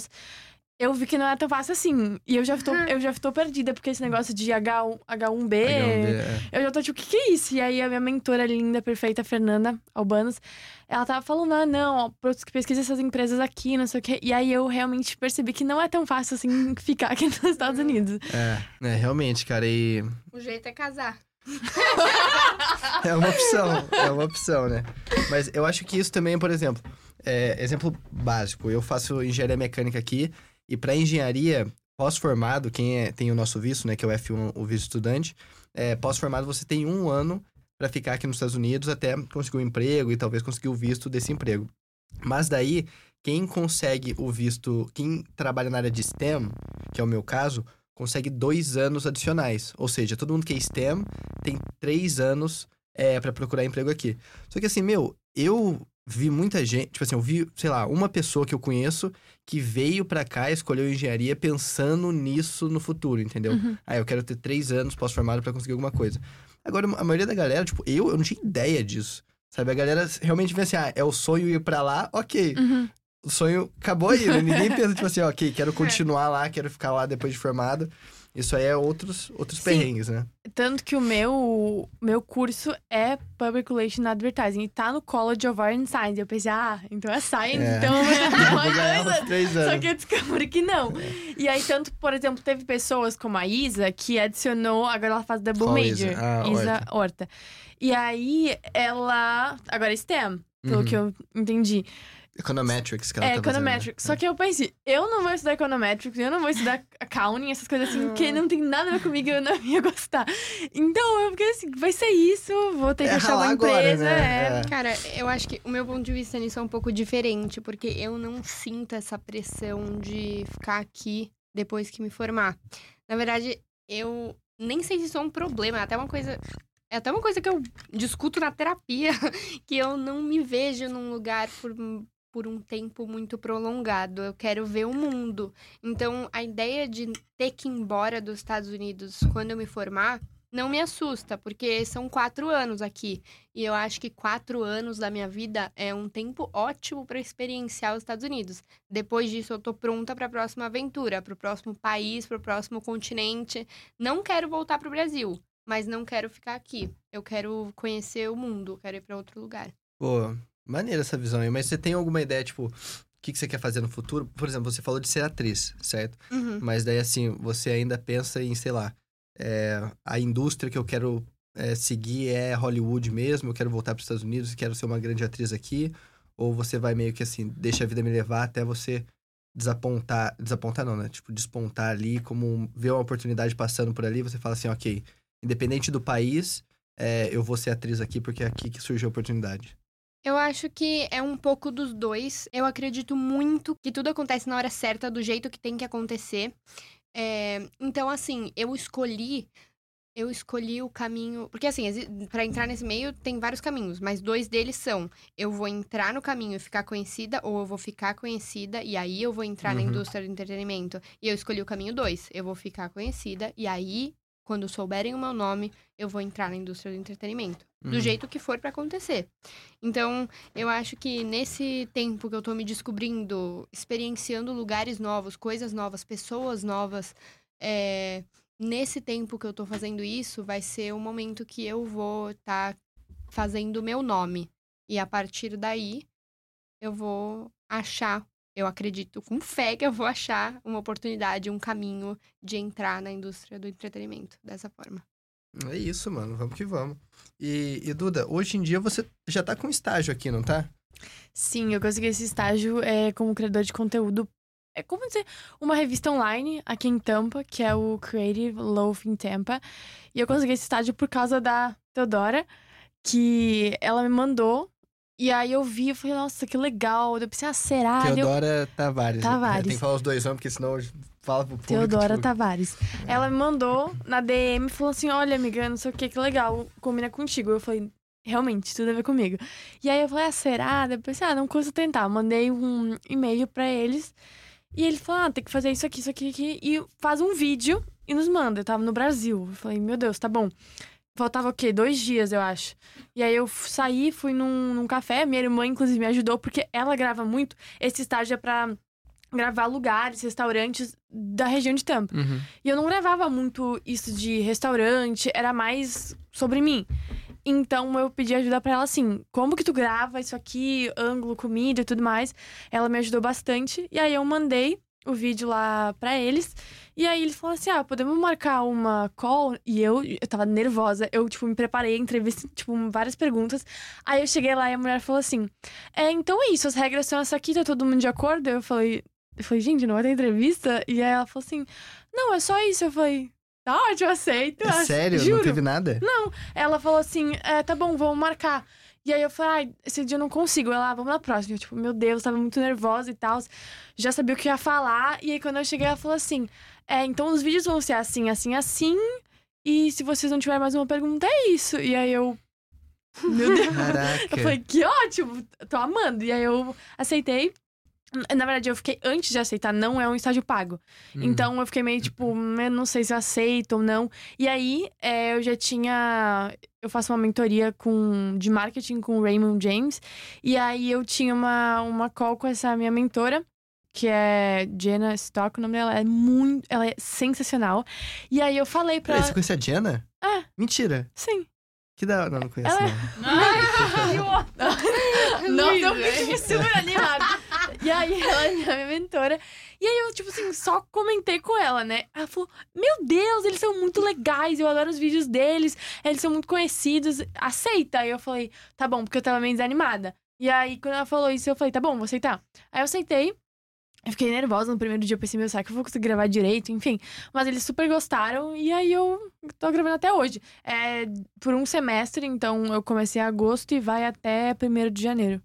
Eu vi que não é tão fácil assim. E eu já tô, eu já tô perdida, porque esse negócio de H1, H1B. H1B, é. Eu já tô tipo, o que, que é isso? E aí a minha mentora linda, perfeita, Fernanda Albanos, ela tava falando, ah, não, ó, pesquisa essas empresas aqui, não sei o quê. E aí eu realmente percebi que não é tão fácil assim ficar aqui nos Estados Unidos. É, é, realmente, cara. E O jeito é casar. é uma opção, é uma opção, né? Mas eu acho que isso também, por exemplo, é, exemplo básico. Eu faço engenharia mecânica aqui e para engenharia pós-formado, quem é- tem o nosso visto, né, que é o F1, o visto estudante, é, pós-formado você tem um ano para ficar aqui nos Estados Unidos até conseguir um emprego e talvez conseguir o visto desse emprego. Mas daí, quem consegue o visto, quem trabalha na área de STEM, que é o meu caso, consegue dois anos adicionais. Ou seja, todo mundo que é STEM tem três anos é, para procurar emprego aqui. Só que assim, meu, eu vi muita gente, tipo assim, eu vi, sei lá, uma pessoa que eu conheço que veio pra cá e escolheu engenharia pensando nisso no futuro, entendeu? Uhum. Ah, eu quero ter três anos pós-formado pra conseguir alguma coisa. Agora, a maioria da galera, tipo, eu, eu não tinha ideia disso. Sabe, a galera realmente vê assim, ah, é o sonho ir pra lá, ok. Uhum. O sonho acabou aí, né? Ninguém pensa, tipo assim, ok, quero continuar lá, quero ficar lá depois de formado. Isso aí é outros, outros Sim. perrengues, né? Tanto que o meu, meu curso é Public Relations Advertising e tá no College of Art and Science. Eu pensei, ah, então é Science, É. então ganhar uma coisa. Só que eu descobri que não. E aí, tanto, por exemplo, teve pessoas como a Isa, que adicionou, agora ela faz double Qual major. Isa? Ah, Isa Horta. E aí, ela. Agora é STEM, pelo Uhum. que eu entendi. Econometrics que ela É, tá fazendo, né? Econometrics. Só que eu pensei, eu não vou estudar Econometrics, eu não vou estudar Accounting, essas coisas assim, que não tem nada a ver comigo, eu não ia gostar. Então, eu fiquei assim, vai ser isso, vou ter que É achar uma ralar agora, empresa. né? é. É. Cara, eu acho que o meu ponto de vista nisso é um pouco diferente, porque eu não sinto essa pressão de ficar aqui depois que me formar. Na verdade, eu nem sei se isso é um problema, é até uma coisa. É até uma coisa que eu discuto na terapia, que eu não me vejo num lugar por, por um tempo muito prolongado. Eu quero ver o mundo. Então, a ideia de ter que ir embora dos Estados Unidos quando eu me formar não me assusta, porque são quatro anos aqui. E eu acho que quatro anos da minha vida é um tempo ótimo para experienciar os Estados Unidos. Depois disso, eu tô pronta para a próxima aventura, para o próximo país, para o próximo continente. Não quero voltar para o Brasil, mas não quero ficar aqui. Eu quero conhecer o mundo, quero ir para outro lugar. Pô, maneira essa visão aí. Mas você tem alguma ideia, tipo, o que, que você quer fazer no futuro? Por exemplo, você falou de ser atriz, certo? Uhum. Mas daí, assim, você ainda pensa em, sei lá, é, a indústria que eu quero é, seguir é Hollywood mesmo, eu quero voltar para os Estados Unidos, quero ser uma grande atriz aqui? Ou você vai meio que assim, deixa a vida me levar até você desapontar, desapontar não, né? Tipo, despontar ali, como ver uma oportunidade passando por ali, você fala assim, ok, independente do país, é, eu vou ser atriz aqui porque é aqui que surgiu a oportunidade. Eu acho que é um pouco dos dois. Eu acredito muito que tudo acontece na hora certa, do jeito que tem que acontecer. É, então, assim, eu escolhi. Eu escolhi o caminho. Porque, assim, para entrar nesse meio tem vários caminhos, mas dois deles são: eu vou entrar no caminho e ficar conhecida, ou eu vou ficar conhecida e aí eu vou entrar na Uhum. indústria do entretenimento. E eu escolhi o caminho dois: eu vou ficar conhecida e aí, quando souberem o meu nome, eu vou entrar na indústria do entretenimento. Do Uhum. jeito que for para acontecer. Então, eu acho que nesse tempo que eu tô me descobrindo, experienciando lugares novos, coisas novas, pessoas novas, é, nesse tempo que eu tô fazendo isso, vai ser o momento que eu vou estar fazendo o meu nome. E a partir daí, eu vou achar, eu acredito com fé que eu vou achar uma oportunidade, um caminho de entrar na indústria do entretenimento dessa forma. É isso, mano, vamos que vamos. E, e, Duda, hoje em dia você já tá com estágio aqui, não tá? Sim, eu consegui esse estágio é, como criador de conteúdo é como dizer, uma revista online aqui em Tampa, que é o Creative Loaf em Tampa. E eu consegui esse estágio por causa da Teodora, que ela me mandou. E aí eu vi, eu falei, nossa, que legal. Eu pensei, ah, será? Teodora Tavares. Tavares. Tem que falar os dois nomes, porque senão eu falo pro público. Teodora tipo, Tavares. Ela me mandou na DM e falou assim: Olha, amiga, não sei o que, que legal, combina contigo. Eu falei, realmente, tudo a ver comigo. E aí eu falei, ah, será? Depois, ah, não custa tentar. Mandei um e-mail pra eles. E ele falou: ah, tem que fazer isso aqui, isso aqui, aqui. E faz um vídeo e nos manda. Eu tava no Brasil. Eu falei, meu Deus, tá bom. Faltava o quê? Dois dias, eu acho. E aí eu saí, fui num, num café. Minha irmã, inclusive, me ajudou, porque ela grava muito. Esse estágio é pra gravar lugares, restaurantes da região de Tampa. Uhum. E eu não gravava muito isso de restaurante, era mais sobre mim. Então eu pedi ajuda pra ela assim, como que tu grava isso aqui, ângulo, comida e tudo mais. Ela me ajudou bastante e aí eu mandei o vídeo lá pra eles. E aí eles falaram assim: "Ah, podemos marcar uma call?" E eu, eu tava nervosa. Eu tipo me preparei entrevista, tipo, várias perguntas. Aí eu cheguei lá e a mulher falou assim: "É, então é isso, as regras são essa aqui, tá todo mundo de acordo?" Eu falei, eu falei, gente, não vai ter entrevista? E aí ela falou assim: Não, é só isso. Eu falei, tá ótimo, aceito. É sério? Juro. Não teve nada? Ela falou assim: é, tá bom, vamos marcar. E aí eu falei, ai, esse dia eu não consigo. Ela, ah, vamos na próxima. Eu, tipo, meu Deus, tava muito nervosa e tal. Já sabia o que ia falar. E aí quando eu cheguei, ela falou assim: É, então os vídeos vão ser assim, assim, assim. E se vocês não tiverem mais uma pergunta, é isso. E aí eu. Meu Deus. Caraca. Eu falei, que ótimo, tô amando. E aí eu aceitei. Na verdade, eu fiquei, antes de aceitar, não é um estágio pago. Hum. Então eu fiquei meio tipo, eu não sei se eu aceito ou não. E aí é, eu já tinha. Eu faço uma mentoria com, de marketing com o Raymond James. E aí eu tinha uma, uma call com essa minha mentora. Que é Jenna Stock, o nome dela é muito. Ela é sensacional. E aí eu falei pra Peraí, ela. você conhece a Jenna? É. Mentira. Sim. Que da hora. Não, não conheço, Ela- não. Não, eu fiquei super animada. E aí, ela é minha mentora. E aí, eu, tipo assim, só comentei com ela, né? Ela falou: Meu Deus, eles são muito legais, eu adoro os vídeos deles, eles são muito conhecidos, aceita. Aí eu falei: Tá bom, porque eu tava meio desanimada. E aí, quando ela falou isso, eu falei: Tá bom, vou aceitar. Aí eu aceitei. Eu fiquei nervosa no primeiro dia, eu pensei, meu, será que eu vou conseguir gravar direito? Enfim. Mas eles super gostaram e aí eu tô gravando até hoje. É por um semestre, então eu comecei em agosto e vai até 1 de janeiro.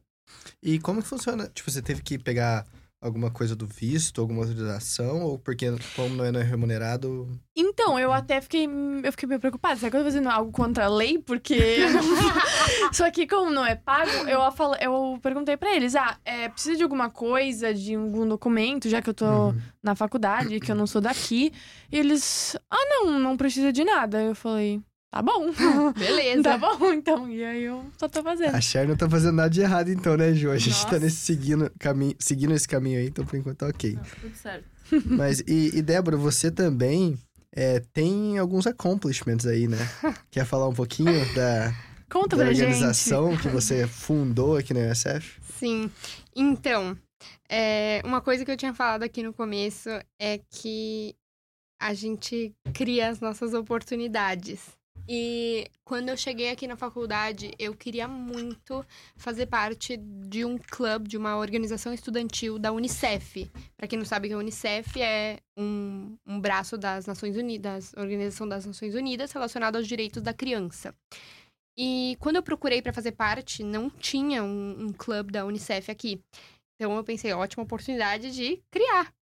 E como que funciona? Tipo, você teve que pegar alguma coisa do visto, alguma autorização? Ou porque, como não é remunerado... Então, eu até fiquei, eu fiquei meio preocupada. Será que eu tô fazendo algo contra a lei? Porque. Só que, como não é pago, eu, falo, eu perguntei pra eles: ah, é, precisa de alguma coisa, de algum documento, já que eu tô Uhum. na faculdade, que eu não sou daqui. E eles: ah, não, não precisa de nada. Eu falei: tá bom. Beleza. tá bom, então. E aí eu só tô fazendo. A Cher não tá fazendo nada de errado então, né, Ju? A gente tá Nossa. nesse seguindo, caminho, seguindo esse caminho aí, então por enquanto tá ok. Não, tudo certo. Mas, e, e Débora, você também é, tem alguns accomplishments aí, né? Quer falar um pouquinho da, Conta da pra gente. organização que você fundou aqui na USF? Sim. Então, é, uma coisa que eu tinha falado aqui no começo é que a gente cria as nossas oportunidades. E quando eu cheguei aqui na faculdade, eu queria muito fazer parte de um clube, de uma organização estudantil da Unicef. Para quem não sabe, a Unicef é um, um braço das Nações Unidas, Organização das Nações Unidas, relacionado aos direitos da criança. E quando eu procurei para fazer parte, não tinha um, um clube da Unicef aqui. Então eu pensei, ótima oportunidade de criar.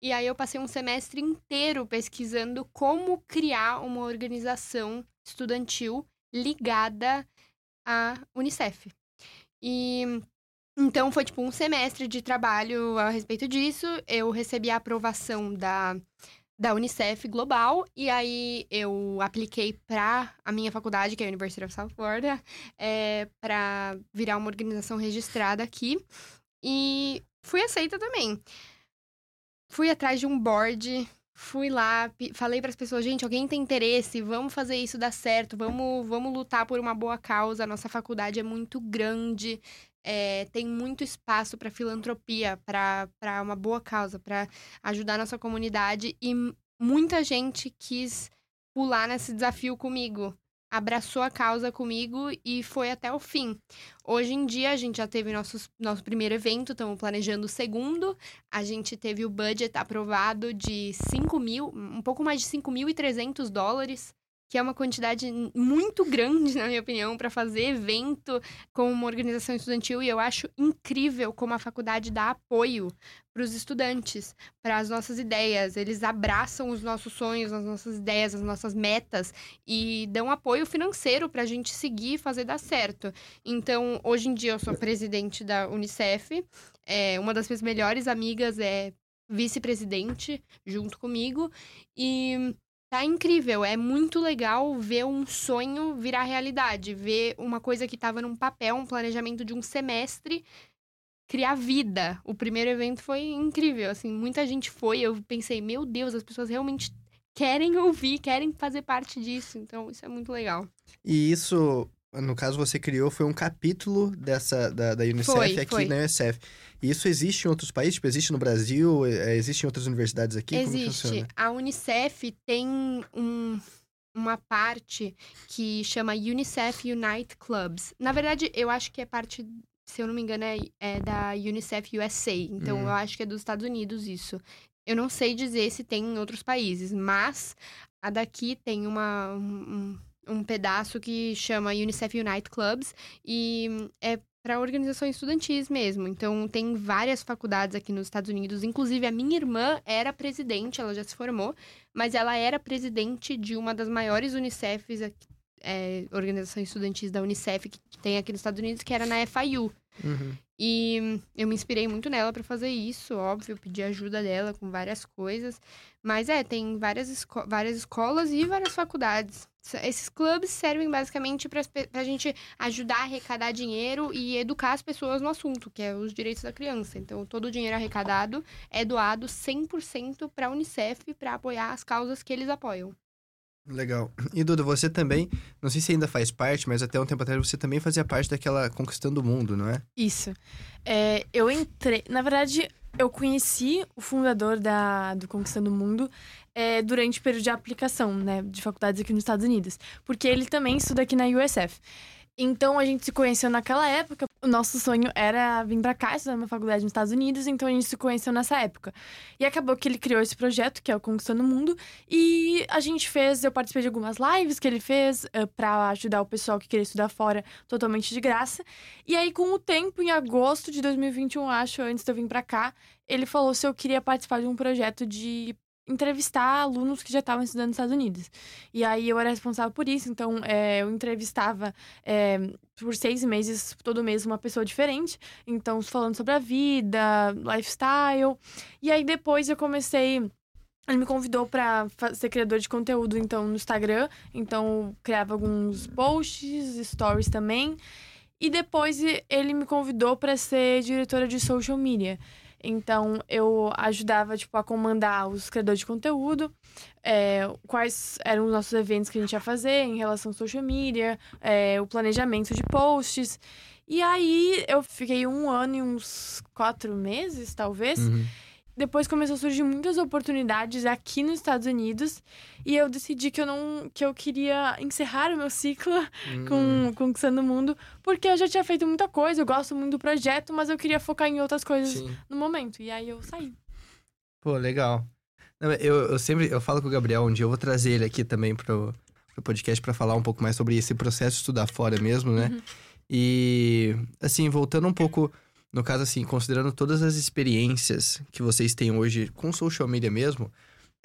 E aí eu passei um semestre inteiro pesquisando como criar uma organização estudantil ligada à Unicef. E então foi tipo um semestre de trabalho a respeito disso. Eu recebi a aprovação da da Unicef Global e aí eu apliquei para a minha faculdade, que é a University of South Florida, é, para virar uma organização registrada aqui e fui aceita também. Fui atrás de um board, fui lá, falei para as pessoas, gente, alguém tem interesse, vamos fazer isso dar certo, vamos, vamos lutar por uma boa causa. A nossa faculdade é muito grande, é, tem muito espaço para filantropia, para uma boa causa, para ajudar a nossa comunidade e muita gente quis pular nesse desafio comigo. Abraçou a causa comigo e foi até o fim. Hoje em dia, a gente já teve nosso, nosso primeiro evento, estamos planejando o segundo. A gente teve o budget aprovado de 5 mil, um pouco mais de 5.300 dólares que é uma quantidade muito grande, na minha opinião, para fazer evento com uma organização estudantil. E eu acho incrível como a faculdade dá apoio para os estudantes, para as nossas ideias. Eles abraçam os nossos sonhos, as nossas ideias, as nossas metas e dão apoio financeiro para a gente seguir e fazer dar certo. Então, hoje em dia, eu sou presidente da Unicef. É, uma das minhas melhores amigas é vice-presidente junto comigo. E Tá incrível, é muito legal ver um sonho virar realidade, ver uma coisa que estava num papel, um planejamento de um semestre criar vida. O primeiro evento foi incrível, assim, muita gente foi, eu pensei, meu Deus, as pessoas realmente querem ouvir, querem fazer parte disso, então isso é muito legal. E isso no caso você criou, foi um capítulo dessa da, da Unicef foi, aqui foi. na Unicef. E isso existe em outros países? Tipo, existe no Brasil? É, existe em outras universidades aqui? Existe. A Unicef tem um, uma parte que chama Unicef Unite Clubs. Na verdade, eu acho que é parte, se eu não me engano, é, é da Unicef USA. Então, Hum. eu acho que é dos Estados Unidos isso. Eu não sei dizer se tem em outros países, mas a daqui tem uma, um, um pedaço que chama Unicef Unite Clubs e é para organizações estudantis mesmo. Então, tem várias faculdades aqui nos Estados Unidos. Inclusive, a minha irmã era presidente, ela já se formou, mas ela era presidente de uma das maiores Unicefs, é, organizações estudantis da Unicef que tem aqui nos Estados Unidos, que era na FIU. Uhum. E eu me inspirei muito nela para fazer isso, óbvio, pedi ajuda dela com várias coisas. Mas é, tem várias, esco várias escolas e várias faculdades. Esses clubes servem basicamente para a gente ajudar a arrecadar dinheiro e educar as pessoas no assunto, que é os direitos da criança. Então, todo o dinheiro arrecadado é doado 100% para a Unicef para apoiar as causas que eles apoiam. Legal. E Duda, você também, não sei se ainda faz parte, mas até um tempo atrás você também fazia parte daquela Conquistando o Mundo, não é? Isso. É, eu entrei. Na verdade, eu conheci o fundador da, do Conquistando o Mundo é, durante o período de aplicação, né? De faculdades aqui nos Estados Unidos. Porque ele também estuda aqui na USF. Então a gente se conheceu naquela época. O nosso sonho era vir pra cá, estudar uma faculdade nos Estados Unidos, então a gente se conheceu nessa época. E acabou que ele criou esse projeto, que é o Conquistando o Mundo, e a gente fez, eu participei de algumas lives que ele fez uh, para ajudar o pessoal que queria estudar fora totalmente de graça. E aí, com o tempo, em agosto de 2021, acho, antes de eu vir pra cá, ele falou se eu queria participar de um projeto de entrevistar alunos que já estavam estudando nos Estados Unidos. E aí eu era responsável por isso, então é, eu entrevistava é, por seis meses, todo mês, uma pessoa diferente. Então, falando sobre a vida, lifestyle. E aí depois eu comecei. Ele me convidou para ser criador de conteúdo, então, no Instagram. Então, criava alguns posts, stories também. E depois ele me convidou para ser diretora de social media. Então, eu ajudava, tipo, a comandar os criadores de conteúdo, é, quais eram os nossos eventos que a gente ia fazer em relação ao social media, é, o planejamento de posts. E aí, eu fiquei um ano e uns quatro meses, talvez. Uhum. Depois começou a surgir muitas oportunidades aqui nos Estados Unidos. E eu decidi que eu não... Que eu queria encerrar o meu ciclo Hum. com Conquistando o Mundo. Porque eu já tinha feito muita coisa, eu gosto muito do projeto, mas eu queria focar em outras coisas Sim. no momento. E aí eu saí. Pô, legal. Eu, eu sempre eu falo com o Gabriel um dia, eu vou trazer ele aqui também pro, pro podcast pra falar um pouco mais sobre esse processo de estudar fora mesmo, né? Uhum. E, assim, voltando um pouco, no caso, assim, considerando todas as experiências que vocês têm hoje com social media mesmo,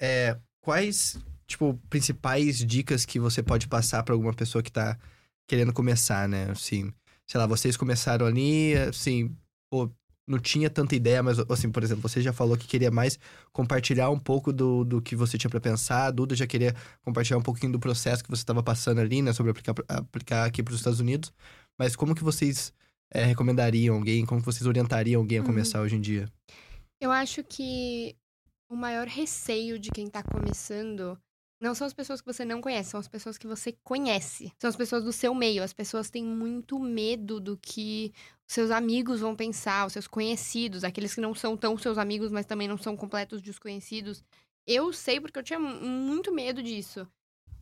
é, quais, tipo, principais dicas que você pode passar pra alguma pessoa que tá querendo começar, né? Assim, sei lá, vocês começaram ali, assim, pô, não tinha tanta ideia, mas, assim, por exemplo, você já falou que queria mais compartilhar um pouco do, do que você tinha pra pensar, a Duda já queria compartilhar um pouquinho do processo que você estava passando ali, né, sobre aplicar, aplicar aqui para os Estados Unidos. Mas como que vocês é, recomendariam alguém, como vocês orientariam alguém a Uhum. começar hoje em dia? Eu acho que o maior receio de quem tá começando não são as pessoas que você não conhece, são as pessoas que você conhece. São as pessoas do seu meio. As pessoas têm muito medo do que seus amigos vão pensar, os seus conhecidos, aqueles que não são tão seus amigos, mas também não são completos desconhecidos. Eu sei porque eu tinha mu- muito medo disso.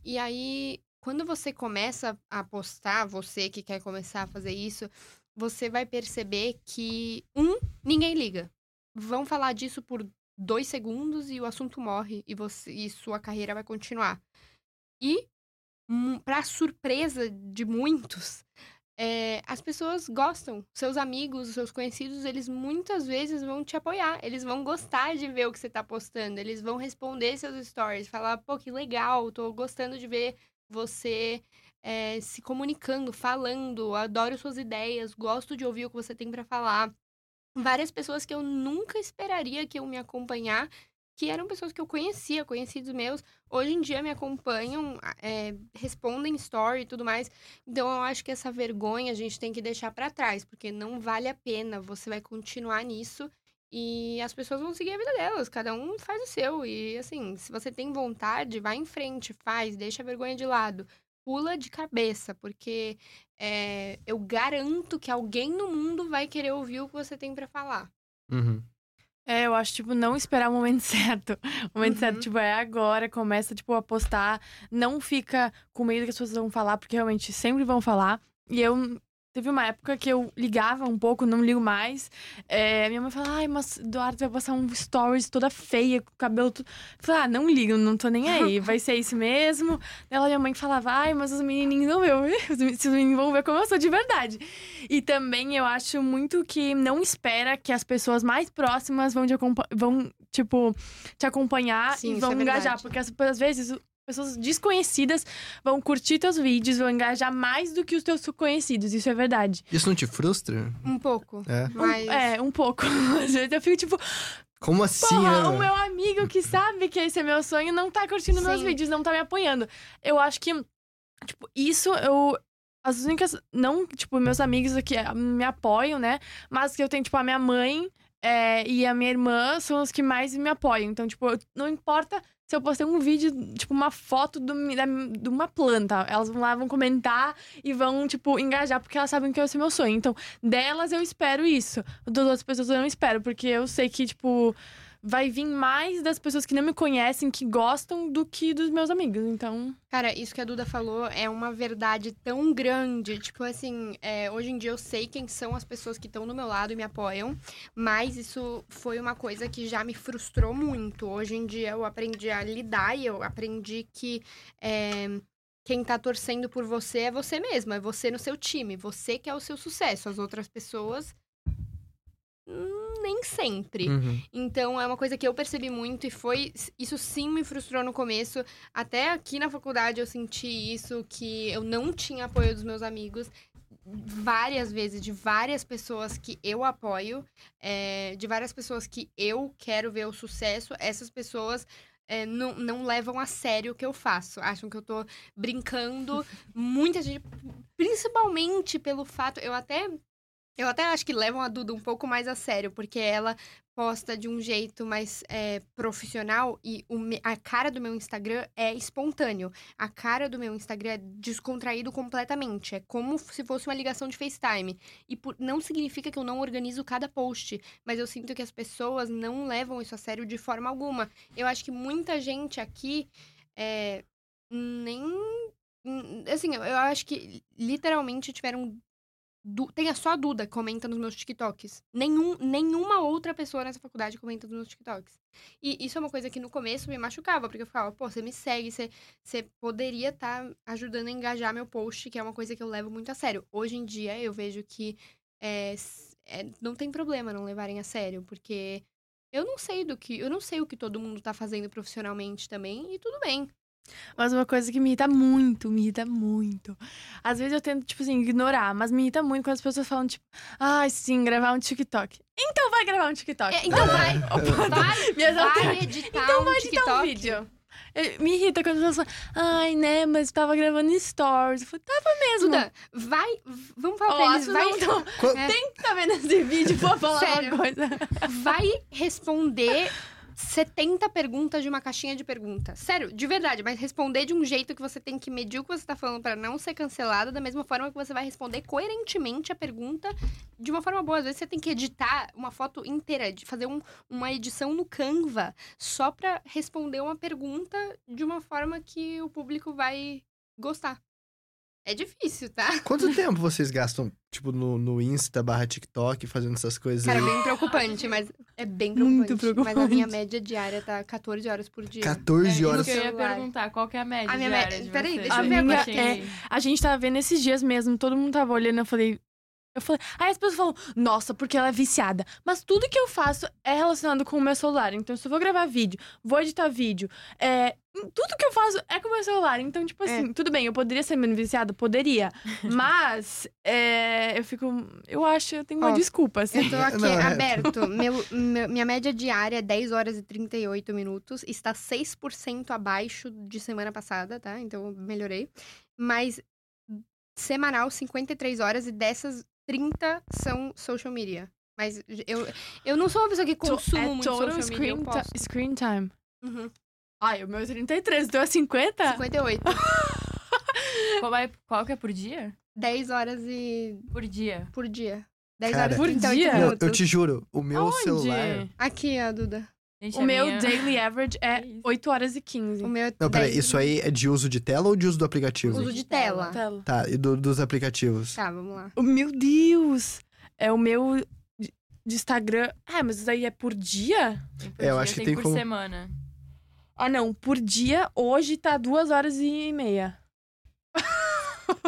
E aí, quando você começa a postar, você que quer começar a fazer isso, você vai perceber que, um, ninguém liga. Vão falar disso por dois segundos e o assunto morre e, você, e sua carreira vai continuar. E, para surpresa de muitos, é, as pessoas gostam. Seus amigos, seus conhecidos, eles muitas vezes vão te apoiar. Eles vão gostar de ver o que você tá postando. Eles vão responder seus stories, falar, pô, que legal, tô gostando de ver você é, se comunicando, falando, adoro suas ideias, gosto de ouvir o que você tem para falar. Várias pessoas que eu nunca esperaria que eu me acompanhar, que eram pessoas que eu conhecia, conhecidos meus, hoje em dia me acompanham, é, respondem story e tudo mais. Então eu acho que essa vergonha a gente tem que deixar para trás, porque não vale a pena. Você vai continuar nisso e as pessoas vão seguir a vida delas, cada um faz o seu. E assim, se você tem vontade, vai em frente, faz, deixa a vergonha de lado pula de cabeça, porque é, eu garanto que alguém no mundo vai querer ouvir o que você tem para falar. Uhum. É, eu acho, tipo, não esperar o momento certo. O momento Uhum. certo, tipo, é agora, começa, tipo, a postar. Não fica com medo que as pessoas vão falar, porque realmente sempre vão falar. E eu. Teve uma época que eu ligava um pouco, não ligo mais. É, minha mãe fala, ai, mas Eduardo vai passar um stories toda feia, com o cabelo tudo. Eu falei, ah, não ligo, não tô nem aí, vai ser isso mesmo. Ela, minha mãe falava, ai, mas os menininhos não vê, se os meninos vão ver como eu sou de verdade. E também eu acho muito que não espera que as pessoas mais próximas vão, te vão tipo, te acompanhar Sim, e vão é engajar. Porque às vezes pessoas desconhecidas vão curtir teus vídeos, vão engajar mais do que os teus conhecidos. Isso é verdade. Isso não te frustra? Um pouco. É. Mas. É, um pouco. Às vezes eu fico tipo, Como assim? Porra, né? o meu amigo que sabe que esse é meu sonho não tá curtindo meus Sim. vídeos, não tá me apoiando. Eu acho que, tipo, isso eu. As únicas. Não, tipo, meus amigos aqui eh, me apoiam, né? Mas que eu tenho, tipo, a minha mãe eh, e a minha irmã são os que mais me apoiam. Então, tipo, não importa se eu postei um vídeo, tipo, uma foto do, da- de uma planta. Elas vão lá, vão comentar e vão, tipo, engajar, porque elas sabem que é meu sonho. Então, delas eu espero isso. Das outras pessoas eu não espero, porque eu sei que, tipo, vai vir mais das pessoas que não me conhecem, que gostam, do que dos meus amigos. Então. Cara, isso que a Duda falou é uma verdade tão grande. Tipo assim, é, hoje em dia eu sei quem são as pessoas que estão do meu lado e me apoiam, mas isso foi uma coisa que já me frustrou muito. Hoje em dia eu aprendi a lidar e eu aprendi que. é, quem tá torcendo por você é você mesmo, é você no seu time, você que é o seu sucesso. As outras pessoas. Hum, Nem sempre. Uhum. Então é uma coisa que eu percebi muito e foi. Isso sim me frustrou no começo. Até aqui na faculdade eu senti isso, que eu não tinha apoio dos meus amigos. Várias vezes, de várias pessoas que eu apoio, é, de várias pessoas que eu quero ver o sucesso, essas pessoas. é, não, não levam a sério o que eu faço. Acham que eu tô brincando. Muita gente. Principalmente pelo fato. Eu até eu até acho que levam a Duda um pouco mais a sério, porque ela posta de um jeito mais é, profissional e o a cara do meu Instagram é espontâneo. A cara do meu Instagram é descontraído completamente. É como se fosse uma ligação de FaceTime. E por- não significa que eu não organizo cada post, mas eu sinto que as pessoas não levam isso a sério de forma alguma. Eu acho que muita gente aqui é, nem. Assim, eu acho que literalmente tiveram Du- Tem só a Duda que comenta nos meus TikToks. Nenhum, nenhuma outra pessoa nessa faculdade comenta nos meus TikToks. E isso é uma coisa que no começo me machucava, porque eu ficava, pô, você me segue, você, você poderia estar ajudando a engajar meu post, que é uma coisa que eu levo muito a sério. Hoje em dia eu vejo que é, é, não tem problema não levarem a sério, porque eu não sei do que. Eu não sei o que todo mundo tá fazendo profissionalmente também, e tudo bem. Mas uma coisa que me irrita muito, me irrita muito. Às vezes eu tento, tipo assim, ignorar, mas me irrita muito quando as pessoas falam, tipo, ai, sim, gravar um TikTok. Então vai gravar um TikTok. É, então vai, Opa, vai, Minhas vai editar Então um vai editar TikTok. um vídeo. Me irrita quando as pessoas falam, ai, né, mas tava gravando stories. Eu falo, tava mesmo. Duda, vai. Vamos falar Ó, pra eles. Vai, não tão- Qu- É. Tem que tá vendo esse vídeo pra falar Sério. uma coisa. vai responder 70 perguntas de uma caixinha de perguntas. Sério, de verdade, mas responder de um jeito que você tem que medir o que você tá falando pra não ser cancelado, da mesma forma que você vai responder coerentemente a pergunta de uma forma boa. Às vezes você tem que editar uma foto inteira, fazer um- uma edição no Canva só pra responder uma pergunta de uma forma que o público vai gostar. É difícil, tá? Quanto tempo vocês gastam, tipo, no, no Insta barra TikTok, fazendo essas coisas Cara, aí? bem preocupante, mas é bem Muito preocupante. Mas a minha preocupante. média diária tá 14 horas por dia. 14 É, horas. Isso que eu ia perguntar, qual que é a média A minha diária média- peraí, deixa eu ver A minha agora. é... A gente tava vendo esses dias mesmo, todo mundo tava olhando, eu falei. Eu falei, aí as pessoas falam, nossa, porque ela é viciada. Mas tudo que eu faço é relacionado com o meu celular. Então, se eu vou gravar vídeo, vou editar vídeo, é, tudo que eu faço é com o meu celular. Então, tipo assim, tudo bem, eu poderia ser menos viciada? Poderia. Mas, é, eu fico. Eu acho, eu tenho uma Ó, desculpa, assim. Eu tô aqui Não, é. aberto. Meu, meu- minha média diária é 10 horas e 38 minutos. Está 6% abaixo de semana passada, tá? Então eu melhorei. Mas semanal, 53 horas e dessas 30 são social media. Mas eu, eu não sou uma pessoa que To- consumo é muito total social media. Eu screen, posso. ti- screen time. Uhum. Ai, o meu é 33, deu a 50? 58. Qual, é, qual que é por dia? 10 horas e Por dia. por dia. 10 Cara, horas e Por 38 dia? Minutos. eu te juro, o meu Aonde? celular. Aqui, ó, Duda. Gente, O meu minha- daily average é Que isso? 8 horas e 15. O meu é Não, peraí, 10 isso aí é de uso de tela ou de uso do aplicativo? Uso de tela. Tela. Tá, e do- dos aplicativos? Tá, vamos lá. Oh, Meu Deus! É o meu de Instagram. Ah, mas isso aí é por dia? Tem por É, eu dia, acho que tem tem por como- semana. Ah, não. Por dia, hoje tá 2 horas e meia.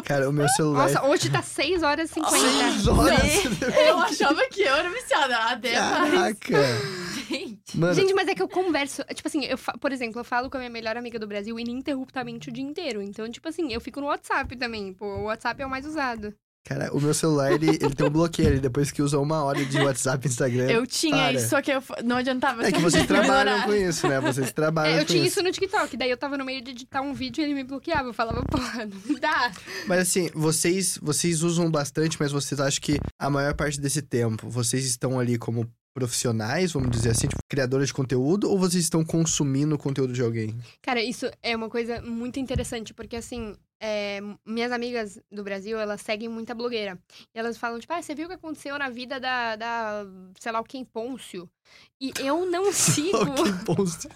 Cara, o meu celular. Nossa, hoje tá 6 horas e 50. Seis horas. Eu achava que eu era viciada. Até mais. Caraca! Gente. Mano, Gente, mas é que eu converso. Tipo assim, eu, por exemplo, eu falo com a minha melhor amiga do Brasil ininterruptamente o dia inteiro. Então, tipo assim, eu fico no WhatsApp também. Pô, o WhatsApp é o mais usado. Cara, o meu celular, ele, ele tem um bloqueio ali, depois que usa uma hora de WhatsApp e Instagram. Eu tinha Para. isso, só que eu não adiantava. É que vocês trabalham com isso, né? Vocês trabalham É, eu tinha isso. isso no TikTok. Daí eu tava no meio de editar um vídeo e ele me bloqueava. Eu falava, porra, não dá. Mas assim, vocês, vocês usam bastante, mas vocês acham que a maior parte desse tempo, vocês estão ali como profissionais, vamos dizer assim, tipo, criadores de conteúdo, ou vocês estão consumindo o conteúdo de alguém? Cara, isso é uma coisa muito interessante, porque assim, é, minhas amigas do Brasil, elas seguem muita blogueira. E elas falam, tipo, ah, você viu o que aconteceu na vida da, da sei lá, o quem Pôncio? E eu não sigo. Oh, que post.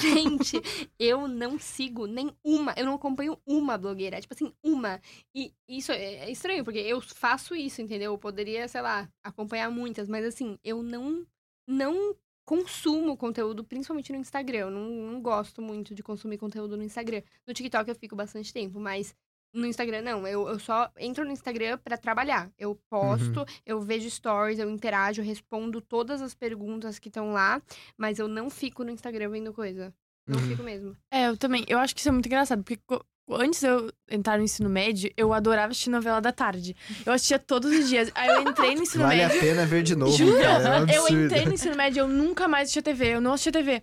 Gente, eu não sigo nenhuma, eu não acompanho uma blogueira, tipo assim, uma. E isso é estranho, porque eu faço isso, entendeu? Eu poderia, sei lá, acompanhar muitas, mas assim, eu não não consumo conteúdo, principalmente no Instagram. Eu não, não gosto muito de consumir conteúdo no Instagram. No TikTok eu fico bastante tempo, mas no Instagram não. Eu, eu só entro no Instagram pra trabalhar. Eu posto, eu vejo stories, eu interajo, eu respondo todas as perguntas que estão lá, mas eu não fico no Instagram vendo coisa. Não Uhum. fico mesmo. É, eu também. Eu acho que isso é muito engraçado, porque antes de eu entrar no ensino médio, eu adorava assistir novela da tarde. Eu assistia todos os dias. Aí eu entrei no ensino Vale a médio. pena ver de novo, Juro, cara. É um eu entrei no ensino médio, eu nunca mais assistia TV, eu não assistia TV.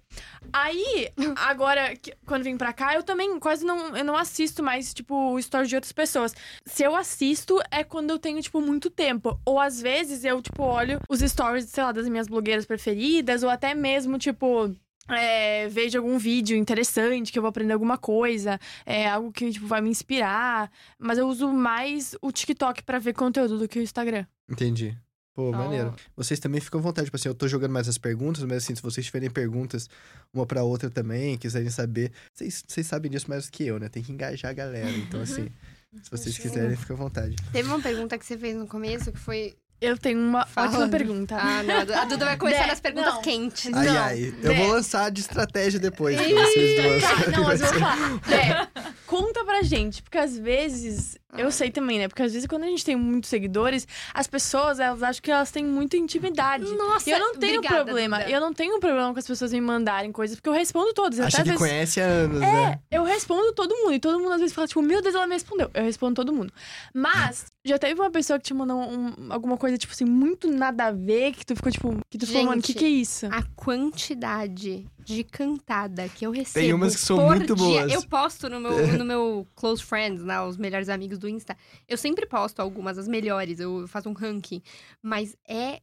Aí, agora, quando vim pra cá, eu também quase não, eu não assisto mais, tipo, stories de outras pessoas. Se eu assisto, é quando eu tenho, tipo, muito tempo. Ou às vezes eu, tipo, olho os stories, sei lá, das minhas blogueiras preferidas, ou até mesmo, tipo. É, vejo algum vídeo interessante, que eu vou aprender alguma coisa, é algo que tipo, vai me inspirar. Mas eu uso mais o TikTok pra ver conteúdo do que o Instagram. Entendi. Pô, Então, maneiro. Vocês também ficam à vontade. Tipo assim, eu tô jogando mais as perguntas, mas assim, se vocês tiverem perguntas uma pra outra também, quiserem saber. Vocês, vocês sabem disso mais do que eu, né? Tem que engajar a galera. Então, assim, se vocês quiserem, fica à vontade. Teve uma pergunta que você fez no começo que foi. Eu tenho uma Fala. ótima pergunta. Ah, não. A Duda vai começar nas perguntas não. quentes. Ai, Não, ai. Eu vou lançar de estratégia depois pra vocês duas. Tá, não, mas eu vou falar. É, conta pra gente, porque às vezes, eu sei também, né? Porque às vezes quando a gente tem muitos seguidores, as pessoas, elas acham que elas têm muita intimidade. Nossa, E eu não tenho obrigada, problema. Duda. Eu não tenho problema com as pessoas me mandarem coisas, porque eu respondo todos. Até Acha que vezes, conhece há anos, né? eu respondo todo mundo. E todo mundo às vezes fala, tipo, meu Deus, ela me respondeu. Eu respondo todo mundo. Mas, já teve uma pessoa que te mandou um- alguma coisa, tipo assim, muito nada a ver, que tu ficou, tipo, que tu falou, mano, o que que é isso? A quantidade de cantada que eu recebo. Tem umas que são muito dia. boas. Eu posto no meu, no meu Close Friends, lá, os melhores amigos do Insta. Eu sempre posto algumas, as melhores. Eu faço um ranking. Mas é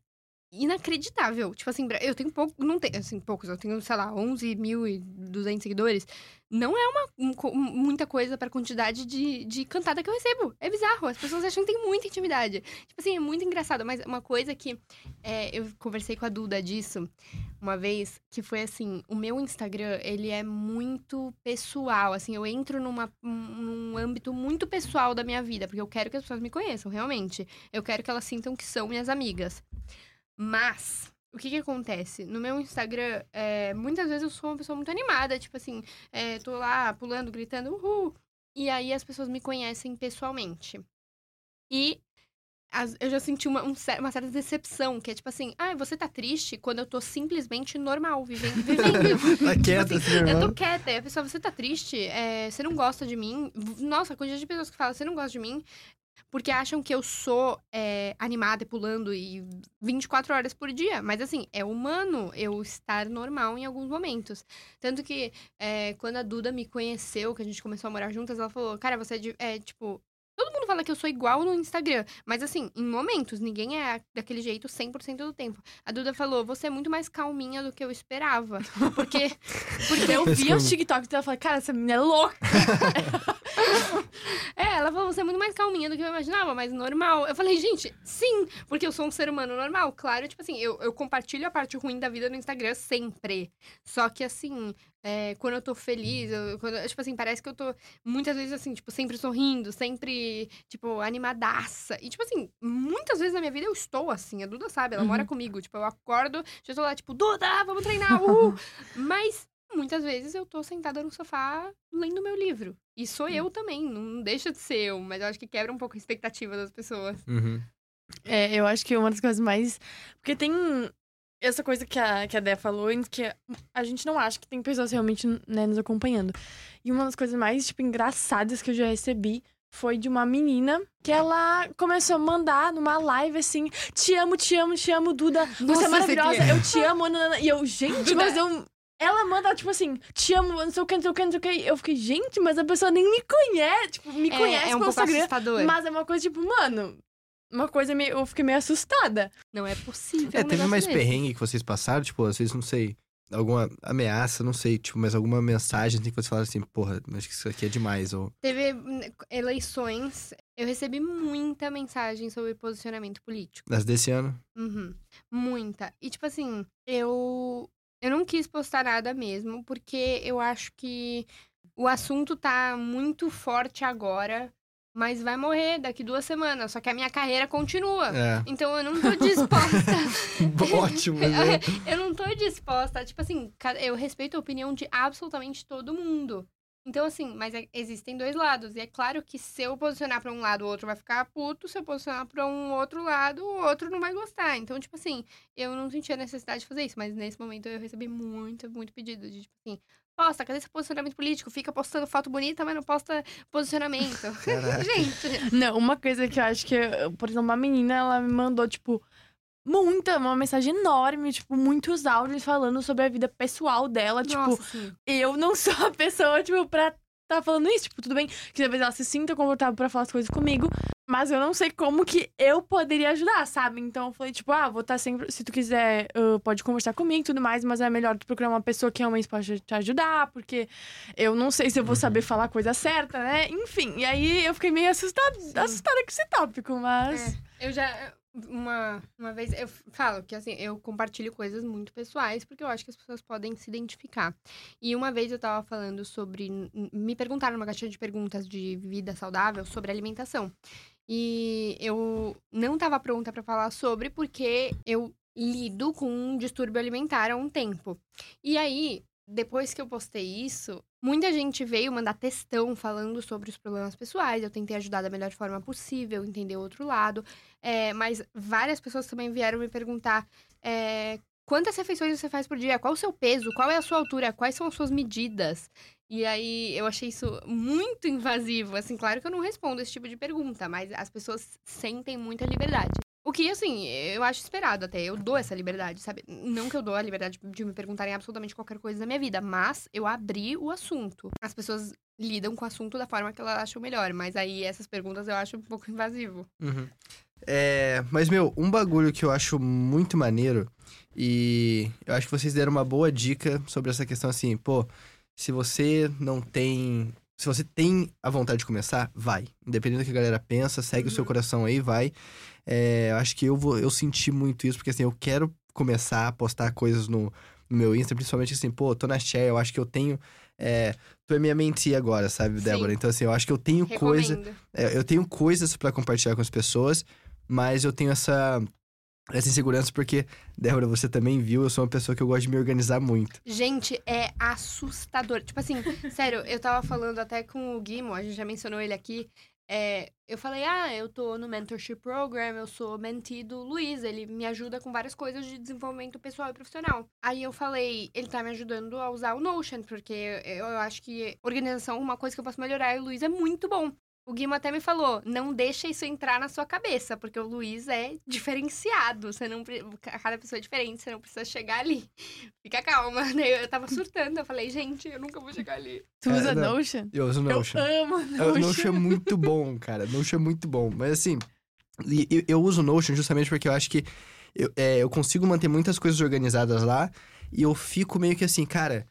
inacreditável. Tipo assim, eu tenho pouco, não tenho, assim, poucos, eu tenho, sei lá, 11.200 seguidores. Não é uma um muita coisa pra quantidade de, de cantada que eu recebo. É bizarro, as pessoas acham que tem muita intimidade. Tipo assim, é muito engraçado, mas uma coisa que é, eu conversei com a Duda disso uma vez, que foi assim, o meu Instagram, ele é muito pessoal, assim, eu entro numa, num âmbito muito pessoal da minha vida, porque eu quero que as pessoas me conheçam, realmente. Eu quero que elas sintam que são minhas amigas. Mas, o que que acontece? No meu Instagram, é, muitas vezes eu sou uma pessoa muito animada, tipo assim, é, tô lá pulando, gritando, uhul. E aí as pessoas me conhecem pessoalmente. E as- eu já senti uma, um uma certa decepção, que é tipo assim, ah, você tá triste quando eu tô simplesmente normal, vivendo. vivendo. Tá quieta, assim, assim, eu tô quieta, e a pessoa, você tá triste? É, você não gosta de mim? Nossa, a quantidade de pessoas que falam, você não gosta de mim? Porque acham que eu sou é, animada e pulando e 24 horas por dia. Mas assim, é humano eu estar normal em alguns momentos. Tanto que é, quando a Duda me conheceu, que a gente começou a morar juntas, ela falou, cara, você é, de- é tipo. Todo mundo fala que eu sou igual no Instagram, mas assim, em momentos, ninguém é daquele jeito 100% do tempo. A Duda falou, você é muito mais calminha do que eu esperava. Porque, porque Eu vi os TikToks dela e falei, cara, essa menina é louca. É, ela falou, você é muito mais calminha do que eu imaginava, mas normal. Eu falei, gente, sim, porque eu sou um ser humano normal. Claro, tipo assim, eu, eu compartilho a parte ruim da vida no Instagram sempre. Só que assim, é, quando eu tô feliz, eu- quando- tipo assim, parece que eu tô muitas vezes assim, tipo, sempre sorrindo, sempre, tipo, animadaça. E, tipo assim, muitas vezes na minha vida eu estou assim. A Duda sabe, ela Uhum. mora comigo. Tipo, eu acordo, já tô lá, tipo, Duda, vamos treinar, uhul! Mas muitas vezes eu tô sentada no sofá lendo meu livro. E sou eu também, não deixa de ser eu, mas eu acho que quebra um pouco a expectativa das pessoas. Uhum. É, eu acho que uma das coisas mais. Porque tem essa coisa que a, que a Dé falou, em que a gente não acha que tem pessoas realmente né, nos acompanhando. E uma das coisas mais, tipo, engraçadas que eu já recebi foi de uma menina que ela começou a mandar numa live assim: Te amo, te amo, te amo, Duda. Você Nossa, é maravilhosa, você eu te amo. nanana." E eu, gente, mas eu. Ela manda, tipo assim, te amo, não sei o que, não sei o que, não sei o que. Eu fiquei, gente, mas a pessoa nem me conhece. Tipo, me conhece é um pelo Instagram. assustador. Mas é uma coisa, tipo, mano. Uma coisa meio. Eu fiquei meio assustada. Não é possível. É, um teve mais desse. perrengue que vocês passaram, tipo, às vezes, não sei, alguma ameaça, não sei, tipo, mas alguma mensagem assim, que você fala assim, porra, acho que isso aqui é demais, ou... Teve hum, eleições, eu recebi muita mensagem sobre posicionamento político. As desse ano? Uhum. Muita. E, tipo assim, eu. Eu não quis postar nada mesmo, porque eu acho que o assunto tá muito forte agora, mas vai morrer daqui duas semanas. Só que a minha carreira continua. É. Então eu não tô disposta. Ótimo, né? eu não tô disposta. Tipo assim, eu respeito a opinião de absolutamente todo mundo. Então, assim, mas é- existem dois lados. E é claro que se eu posicionar pra um lado, o outro vai ficar puto. Se eu posicionar pra um outro lado, o outro não vai gostar. Então, tipo assim, eu não sentia necessidade de fazer isso. Mas nesse momento eu recebi muito, muito pedido de, tipo assim, posta, cadê esse posicionamento político? Fica postando foto bonita, mas não posta posicionamento. Gente, Não, uma coisa que eu acho que, por exemplo, uma menina, ela me mandou, tipo, muita, uma mensagem enorme, tipo, muitos áudios falando sobre a vida pessoal dela. Tipo, nossa, assim, eu não sou a pessoa, tipo, pra tá falando isso. Tipo, tudo bem que talvez ela se sinta confortável pra falar as coisas comigo, mas eu não sei como que eu poderia ajudar, sabe? Então eu falei, tipo, ah, vou estar sempre. Se tu quiser, ah, pode conversar comigo e tudo mais, mas é melhor tu procurar uma pessoa que realmente pode te ajudar, porque eu não sei se eu vou Uhum. saber falar a coisa certa, né? Enfim, e aí eu fiquei meio assustada, assustada com esse tópico, mas. Eu já. Uma, uma vez eu falo que assim, eu compartilho coisas muito pessoais, porque eu acho que as pessoas podem se identificar. E uma vez eu tava falando sobre. Me perguntaram numa caixinha de perguntas de vida saudável sobre alimentação. E eu não tava pronta pra falar sobre, porque eu lido com um distúrbio alimentar há um tempo. E aí, depois que eu postei isso, muita gente veio mandar textão falando sobre os problemas pessoais. Eu tentei ajudar da melhor forma possível, entender o outro lado. É, mas várias pessoas também vieram me perguntar é, quantas refeições você faz por dia, qual o seu peso, qual é a sua altura, quais são as suas medidas. E aí eu achei isso muito invasivo. Assim, claro que eu não respondo esse tipo de pergunta, mas as pessoas sentem muita liberdade. O que, assim, eu acho esperado até. Eu dou essa liberdade, sabe? Não que eu dou a liberdade de me perguntarem absolutamente qualquer coisa da minha vida, mas eu abri o assunto. As pessoas lidam com o assunto da forma que elas acham melhor, mas aí essas perguntas eu acho um pouco invasivo. Uhum. É, mas, meu, um bagulho que eu acho muito maneiro, e eu acho que vocês deram uma boa dica sobre essa questão assim, pô, se você não tem. Se você tem a vontade de começar, vai. Independente do que a galera pensa, segue o seu Uhum. coração aí, vai. É, eu acho que eu vou. Eu senti muito isso, porque assim, eu quero começar a postar coisas no, no meu Insta, principalmente assim, pô, tô na share, eu acho que eu tenho. É, tu é minha mentee agora, sabe, Sim. Débora? Então, assim, eu acho que eu tenho coisa. Recomendo. É, eu tenho coisas pra compartilhar com as pessoas, mas eu tenho essa, essa insegurança porque, Débora, você também viu, eu sou uma pessoa que eu gosto de me organizar muito. Gente, é assustador. Tipo assim, sério, eu tava falando até com o Guimo, a gente já mencionou ele aqui. É, eu falei, ah, eu tô no Mentorship Program, eu sou mentee do Luiz, ele me ajuda com várias coisas de desenvolvimento pessoal e profissional. Aí eu falei, ele tá me ajudando a usar o Notion, porque eu, acho que organização, uma coisa que eu posso melhorar, e o Luiz é muito bom. O Guimo até me falou, não deixa isso entrar na sua cabeça, porque o Luiz é diferenciado. Você não, cada pessoa é diferente, você não precisa chegar ali. Fica calma. Eu tava surtando, eu falei, gente, eu nunca vou chegar ali. Tu É, usa não. Notion? Eu uso Notion. Eu amo Eu- Notion. Notion é muito bom, cara. Notion é muito bom. Mas assim, eu, eu uso Notion justamente porque eu acho que eu, é, eu consigo manter muitas coisas organizadas lá e eu fico meio que assim, cara,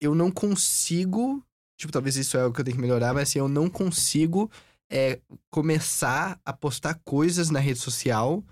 eu não consigo. Tipo, talvez isso é o que eu tenho que melhorar, mas assim, eu não consigo é, começar a postar coisas na rede social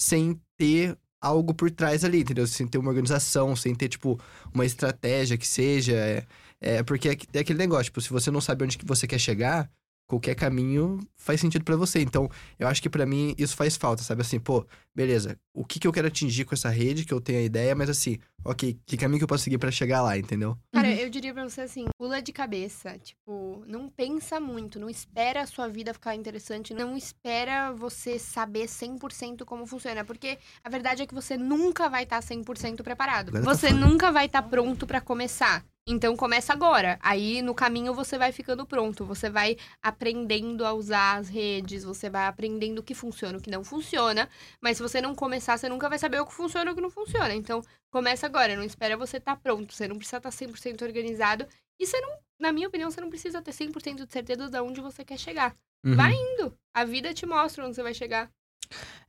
sem ter algo por trás ali, entendeu? Sem ter uma organização, sem ter, tipo, uma estratégia que seja. É, é porque é, é aquele negócio, tipo, se você não sabe onde que você quer chegar, qualquer caminho faz sentido pra você. Então, eu acho que pra mim isso faz falta, sabe? Assim, pô, beleza, o que, que eu quero atingir com essa rede, que eu tenho a ideia, mas assim, ok, que caminho que eu posso seguir pra chegar lá, entendeu? Cara, Uhum. eu diria pra você assim, pula de cabeça. Tipo, não pensa muito, não espera a sua vida ficar interessante, não espera você saber 100% como funciona. Porque a verdade é que você nunca vai estar 100% preparado. Agora tá Você nunca vai estar pronto pra começar. Então começa agora. Aí no caminho você vai ficando pronto. Você vai aprendendo a usar as redes, você vai aprendendo o que funciona, o que não funciona. Mas se você não começar, você nunca vai saber o que funciona e o que não funciona. Então começa agora, não espera você estar pronto. Você não precisa estar 100% organizado. E você não, na minha opinião, você não precisa ter 100% de certeza de onde você quer chegar. Uhum. Vai indo. A vida te mostra onde você vai chegar.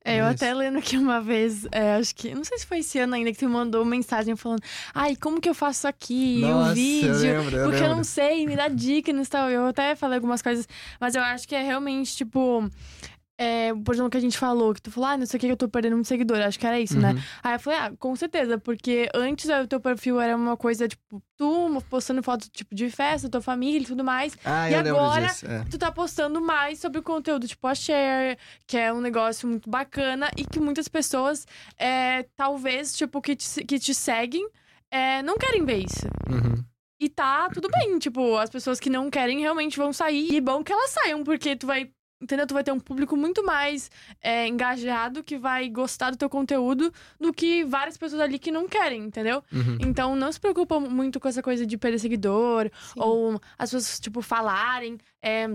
É, eu até lendo aqui uma vez, é, acho que, não sei se foi esse ano ainda, que tu mandou mensagem falando, ai, como que eu faço aqui? Nossa, o vídeo. eu lembro, eu porque eu lembro. não sei, me dá dica no Instagram. Eu até falei algumas coisas, mas eu acho que é realmente, tipo. É, por exemplo, que a gente falou, que tu falou, ah, não sei o que, eu tô perdendo muito seguidor. Acho que era isso, né? Uhum. Aí eu falei, ah, com certeza, porque antes o teu perfil era uma coisa, tipo, tu postando foto, tipo, de festa, tua família e tudo mais. Ah, E agora-. É. Tu tá postando mais sobre o conteúdo, tipo, a share, que é um negócio muito bacana e que muitas pessoas, é, talvez, tipo, que te, que te seguem, é, não querem ver isso. Uhum. E tá tudo bem, tipo, as pessoas que não querem realmente vão sair. E bom que elas saiam, porque tu vai. Entendeu? Tu vai ter um público muito mais é, engajado que vai gostar do teu conteúdo do que várias pessoas ali que não querem, entendeu? Uhum. Então não se preocupa muito com essa coisa de perder seguidor, ou as pessoas, tipo, falarem. é,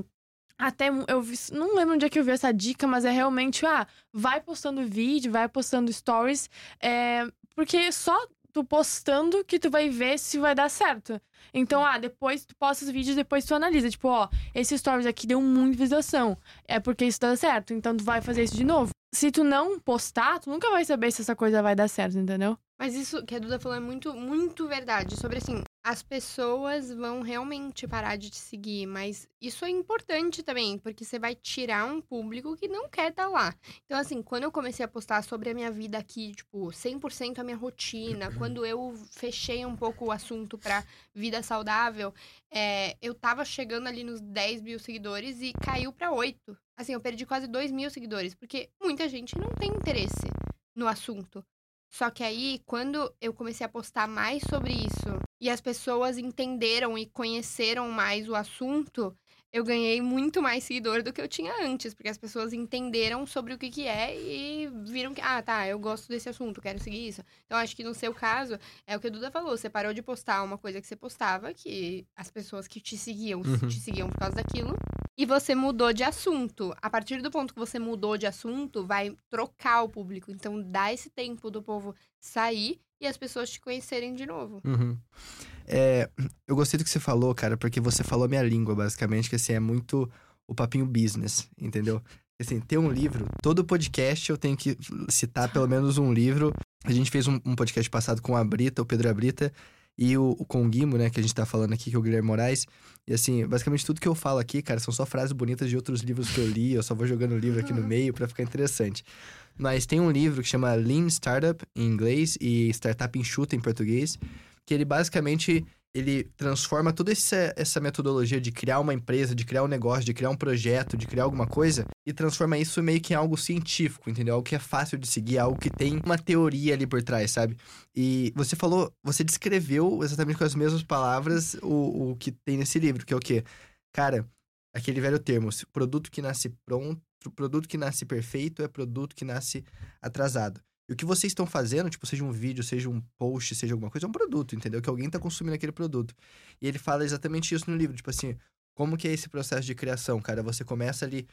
até eu vi, não lembro onde é que eu vi essa dica, mas é realmente, ah, vai postando vídeo, vai postando stories, é, porque só tu postando que tu vai ver se vai dar certo. Então, ah, depois tu posta os vídeos, depois tu analisa, tipo, ó, esse stories aqui deu muita visualização, é porque isso dá certo, então tu vai fazer isso de novo. Se tu não postar, tu nunca vai saber se essa coisa vai dar certo, entendeu? Mas isso que a Duda falou é muito, muito verdade. Sobre assim, as pessoas vão realmente parar de te seguir. Mas isso é importante também, porque você vai tirar um público que não quer estar lá. Então, assim, quando eu comecei a postar sobre a minha vida aqui, tipo, 100% a minha rotina, quando eu fechei um pouco o assunto pra vida saudável, é, eu tava chegando ali nos 10 mil seguidores e caiu pra 8. Assim, eu perdi quase 2 mil seguidores, porque muita gente não tem interesse no assunto. Só que aí, quando eu comecei a postar mais sobre isso e as pessoas entenderam e conheceram mais o assunto, eu ganhei muito mais seguidor do que eu tinha antes, porque as pessoas entenderam sobre o que, que é e viram que, ah, tá, eu gosto desse assunto, quero seguir isso. Então, acho que no seu caso, é o que a Duda falou, você parou de postar uma coisa que você postava, que as pessoas que te seguiam, Uhum. te seguiam por causa daquilo, e você mudou de assunto. A partir do ponto que você mudou de assunto, vai trocar o público. Então, dá esse tempo do povo sair e as pessoas te conhecerem de novo. Uhum. É, eu gostei do que você falou, cara, porque você falou a minha língua, basicamente, que assim, é muito o papinho business, entendeu? Assim, ter um livro, todo podcast eu tenho que citar pelo menos um livro. A gente fez um, um podcast passado com a Brita, o Pedro Abrita, e o, o com o Guimo, né, que a gente tá falando aqui, que é o Guilherme Moraes. E assim, basicamente tudo que eu falo aqui, cara, são só frases bonitas de outros livros que eu li, eu só vou jogando o livro aqui no meio pra ficar interessante. Mas tem um livro que chama Lean Startup, em inglês, e Startup Enxuta, em português, que ele basicamente ele transforma toda essa, essa metodologia de criar uma empresa, de criar um negócio, de criar um projeto, de criar alguma coisa, e transforma isso meio que em algo científico, entendeu? Algo que é fácil de seguir, algo que tem uma teoria ali por trás, sabe? E você falou, você descreveu exatamente com as mesmas palavras o, o que tem nesse livro, que é o quê? Cara, aquele velho termo, produto que nasce pronto, produto que nasce perfeito é produto que nasce atrasado. E o que vocês estão fazendo, tipo, seja um vídeo, seja um post, seja alguma coisa, é um produto, entendeu? Que alguém tá consumindo aquele produto. E ele fala exatamente isso no livro, tipo assim, como que é esse processo de criação, cara? Você começa ali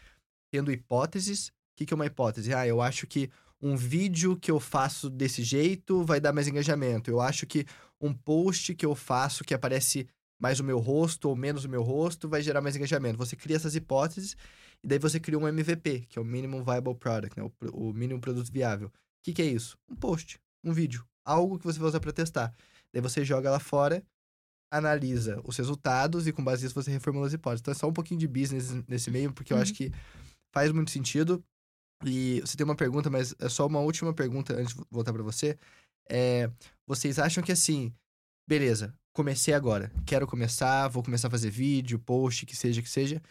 tendo hipóteses. O que, que é uma hipótese? Ah, eu acho que um vídeo que eu faço desse jeito vai dar mais engajamento. Eu acho que um post que eu faço que aparece mais o meu rosto ou menos o meu rosto vai gerar mais engajamento. Você cria essas hipóteses e daí você cria um MVP, que é o Minimum Viable Product, né? o, o mínimo produto viável. O que, que é isso? Um post, um vídeo, algo que você vai usar para testar. Daí você joga lá fora, analisa os resultados e com base nisso você reformula as hipóteses. Então é só um pouquinho de business nesse meio, porque eu Uhum. acho que faz muito sentido. E você tem uma pergunta, mas é só uma última pergunta antes de voltar para você. É, vocês acham que assim, beleza, comecei agora, quero começar, vou começar a fazer vídeo, post, que seja que seja.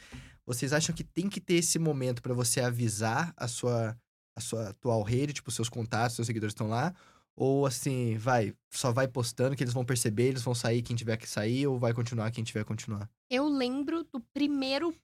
Vocês acham que tem que ter esse momento para você avisar a sua a sua atual rede, tipo, seus contatos, seus seguidores estão lá? Ou assim, vai, só vai postando que eles vão perceber, eles vão sair quem tiver que sair, ou vai continuar quem tiver que continuar? Eu lembro do primeiro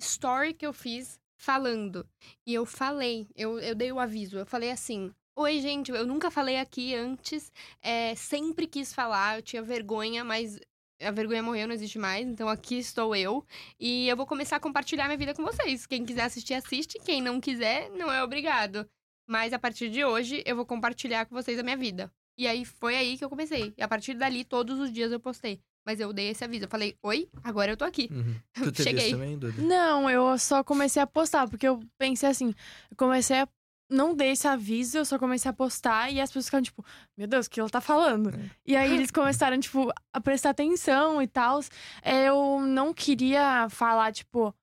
story que eu fiz falando. E eu falei, eu, eu dei o aviso, eu falei assim. Oi, gente, eu nunca falei aqui antes, é, sempre quis falar, eu tinha vergonha, mas a vergonha morreu, não existe mais, então aqui estou eu. E eu vou começar a compartilhar minha vida com vocês. Quem quiser assistir, assiste, quem não quiser, não é obrigado. Mas a partir de hoje, eu vou compartilhar com vocês a minha vida. E aí foi aí que eu comecei. E a partir dali, todos os dias eu postei. Mas eu dei esse aviso. Eu falei, oi, agora eu tô aqui. Uhum. Tu teve Cheguei. isso também, Duda? Não, eu só comecei a postar, porque eu pensei assim, eu comecei a. Não dei esse aviso, eu só comecei a postar e as pessoas ficaram tipo, meu Deus, o que ela tá falando? É. E aí eles começaram, tipo, a prestar atenção e tal. Eu não queria falar, tipo,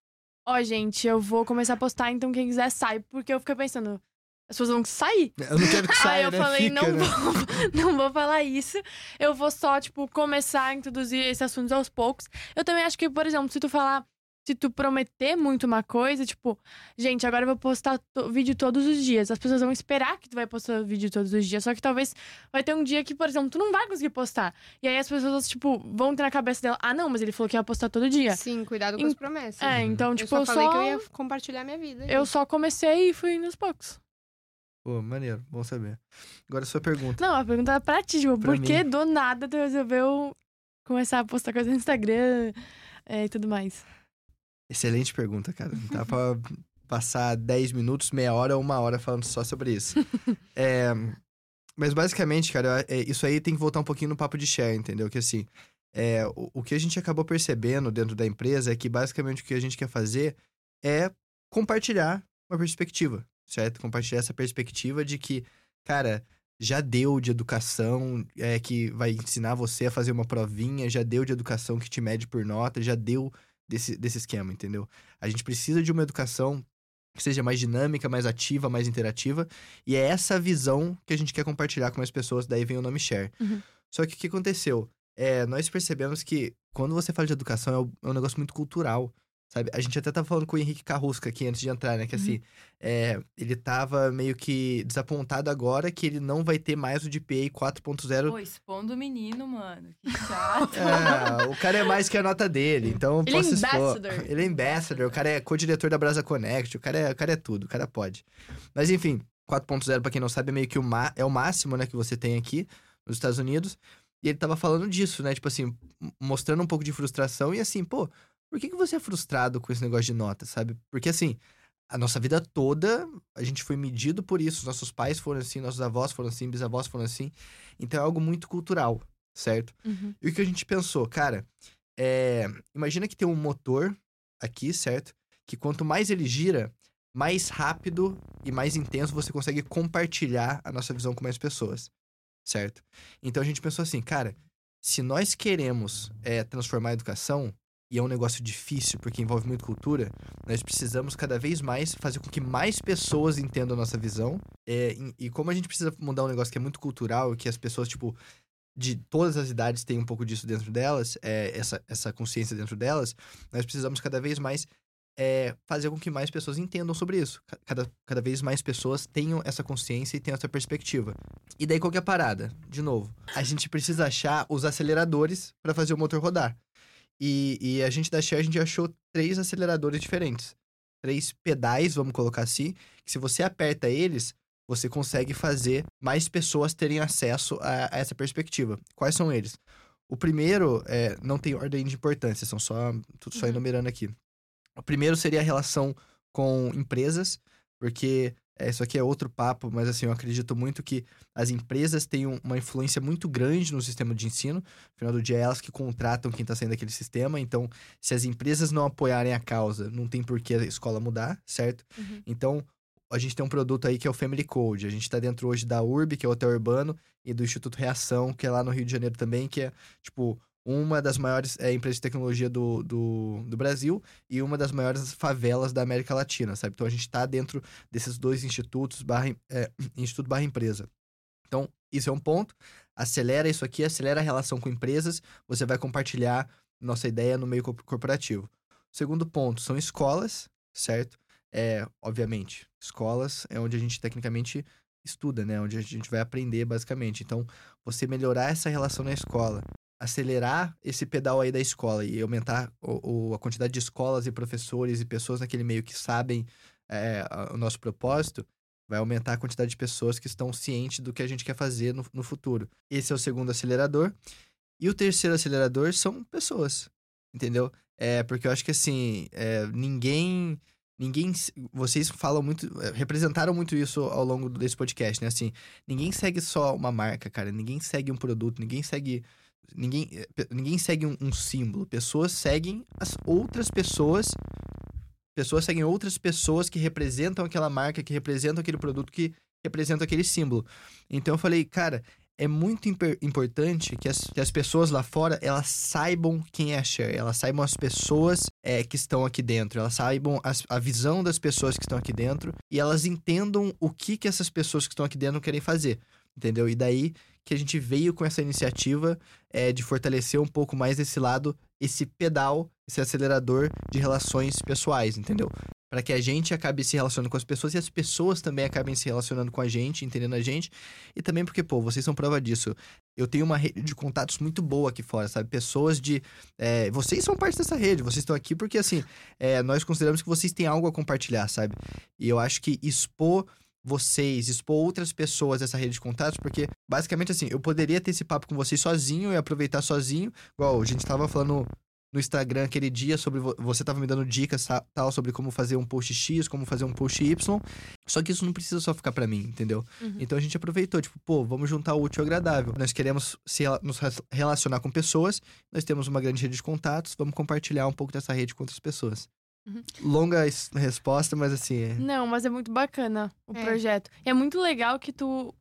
ó, gente, eu vou começar a postar, então quem quiser sai, porque eu fiquei pensando, as pessoas vão sair. Eu não quero que saia, Aí eu né? falei, Fica, não, né? vou, não vou falar isso. Eu vou só, tipo, começar a introduzir esses assuntos aos poucos. Eu também acho que, por exemplo, se tu falar, se tu prometer muito uma coisa, tipo, gente, agora eu vou postar to- vídeo todos os dias. As pessoas vão esperar que tu vai postar vídeo todos os dias. Só que talvez vai ter um dia que, por exemplo, tu não vai conseguir postar. E aí as pessoas, tipo, vão ter na cabeça dela, ah, não, mas ele falou que ia postar todo dia. Sim, cuidado com Em- as promessas. É, então, eu tipo, só eu falei só, que eu ia compartilhar minha vida. eu só comecei e fui nos poucos. Pô, maneiro, bom saber. Agora a sua pergunta. Não, a pergunta era pra ti, tipo, Pra por que do nada tu resolveu começar a postar coisa no Instagram é, e tudo mais? Excelente pergunta, cara. Dá pra passar 10 minutos, meia hora ou uma hora falando só sobre isso. É, mas basicamente, cara, é, isso aí tem que voltar um pouquinho no papo de share, entendeu? Que assim, é, o, o que a gente acabou percebendo dentro da empresa é que basicamente o que a gente quer fazer é compartilhar uma perspectiva, certo? Compartilhar essa perspectiva de que, cara, já deu de educação é, que vai ensinar você a fazer uma provinha, já deu de educação que te mede por nota, já deu desse, desse esquema, entendeu? A gente precisa de uma educação que seja mais dinâmica, mais ativa, mais interativa. E é essa visão que a gente quer compartilhar com mais pessoas, daí vem o nome Share. Uhum. Só que o que aconteceu? É, nós percebemos que quando você fala de educação é é um negócio muito cultural. Sabe? A gente até tava falando com o Henrique Carrusca aqui antes de entrar, né? Que assim, é, ele tava meio que desapontado agora que ele não vai ter mais o DPA 4.0. Pô, expondo o menino, mano. Que chato. É, o cara é mais que a nota dele, então Ele é posso expor. ambassador. Ele é ambassador, o cara é co-diretor da Brasa Connect, o cara é, o cara é tudo, o cara pode. Mas enfim, 4.0, pra quem não sabe, é meio que o, é o máximo, né, que você tem aqui nos Estados Unidos. E ele tava falando disso, né, tipo assim, mostrando um pouco de frustração e assim, pô, por que, que você é frustrado com esse negócio de nota, sabe? Porque assim, a nossa vida toda, a gente foi medido por isso. Nossos pais foram assim, nossos avós foram assim, bisavós foram assim. Então é algo muito cultural, certo? Uhum. E o que a gente pensou, cara, é, imagina que tem um motor aqui, certo? Que quanto mais ele gira, mais rápido e mais intenso você consegue compartilhar a nossa visão com mais pessoas, certo? Então a gente pensou assim, cara, se nós queremos é, transformar a educação, e é um negócio difícil porque envolve muito cultura, nós precisamos cada vez mais fazer com que mais pessoas entendam a nossa visão. É, e, como a gente precisa mudar um negócio que é muito cultural, que as pessoas, tipo, de todas as idades têm um pouco disso dentro delas, é, essa, essa consciência dentro delas, nós precisamos cada vez mais é, fazer com que mais pessoas entendam sobre isso. Ca- Cada, cada vez mais pessoas tenham essa consciência e tenham essa perspectiva. E daí qual que é a parada? De novo, a gente precisa achar os aceleradores para fazer o motor rodar. E, e a gente da Share, a gente achou três aceleradores diferentes. Três pedais, vamos colocar assim, que se você aperta eles, você consegue fazer mais pessoas terem acesso a, a essa perspectiva. Quais são eles? O primeiro, é, não tem ordem de importância, são só, tudo só Uhum. enumerando aqui. O primeiro seria a relação com empresas, porque isso aqui é outro papo, mas assim, eu acredito muito que as empresas têm um- uma influência muito grande no sistema de ensino. Afinal do dia, é elas que contratam quem está saindo daquele sistema. Então, se as empresas não apoiarem a causa, não tem por que a escola mudar, certo? Uhum. Então, a gente tem um produto aí que é o Family Code. A gente está dentro hoje da URB, que é o Hotel Urbano, e do Instituto Reação, que é lá no Rio de Janeiro também, que é, tipo, uma das maiores é, empresas de tecnologia do, do, do Brasil e uma das maiores favelas da América Latina, sabe? Então, a gente está dentro desses dois institutos, barra, é, instituto barra empresa. Então, isso é um ponto. Acelera isso aqui, acelera a relação com empresas. Você vai compartilhar nossa ideia no meio co- corporativo. Segundo ponto, são escolas, certo? É, obviamente, escolas é onde a gente tecnicamente estuda, né? Onde a gente vai aprender, basicamente. Então, você melhorar essa relação na escola, acelerar esse pedal aí da escola e aumentar o, o- a quantidade de escolas e professores e pessoas naquele meio que sabem é, o nosso propósito, vai aumentar a quantidade de pessoas que estão cientes do que a gente quer fazer no, no futuro. Esse é o segundo acelerador. E o terceiro acelerador são pessoas, entendeu? É, porque eu acho que assim, é, ninguém. Ninguém. Vocês falam muito. é, Representaram muito isso ao longo desse podcast, né? Assim, ninguém segue só uma marca, cara. Ninguém segue um produto, ninguém segue. Ninguém, pe- ninguém segue um, um símbolo. Pessoas seguem as outras pessoas. Pessoas seguem outras pessoas que representam aquela marca, que representam aquele produto, que representam aquele símbolo. Então eu falei, cara, é muito importante que as, que as pessoas lá fora, elas saibam quem é a Cher, elas saibam as pessoas é, que estão aqui dentro, elas saibam as- a visão das pessoas que estão aqui dentro e elas entendam o que, que essas pessoas que estão aqui dentro querem fazer, entendeu? E daí que a gente veio com essa iniciativa é, de fortalecer um pouco mais esse lado, esse pedal, esse acelerador de relações pessoais, entendeu? Para que a gente acabe se relacionando com as pessoas e as pessoas também acabem se relacionando com a gente, entendendo a gente. E também porque, pô, vocês são prova disso. Eu tenho uma rede de contatos muito boa aqui fora, sabe? Pessoas de. é, vocês são parte dessa rede, vocês estão aqui porque, assim, é, nós consideramos que vocês têm algo a compartilhar, sabe? E eu acho que expor vocês, expor outras pessoas essa rede de contatos, porque basicamente assim, eu poderia ter esse papo com vocês sozinho e aproveitar sozinho, igual a gente tava falando no Instagram aquele dia sobre vo- você tava me dando dicas tal sobre como fazer um post X, como fazer um post Y. Só que isso não precisa só ficar pra mim, entendeu? Uhum. Então a gente aproveitou, tipo, pô, vamos juntar o útil ao agradável. Nós queremos se nos relacionar com pessoas, nós temos uma grande rede de contatos, vamos compartilhar um pouco dessa rede com outras pessoas. Uhum. Longa es- resposta, mas assim, é- Não, mas é muito bacana o É. projeto. E é muito legal que tu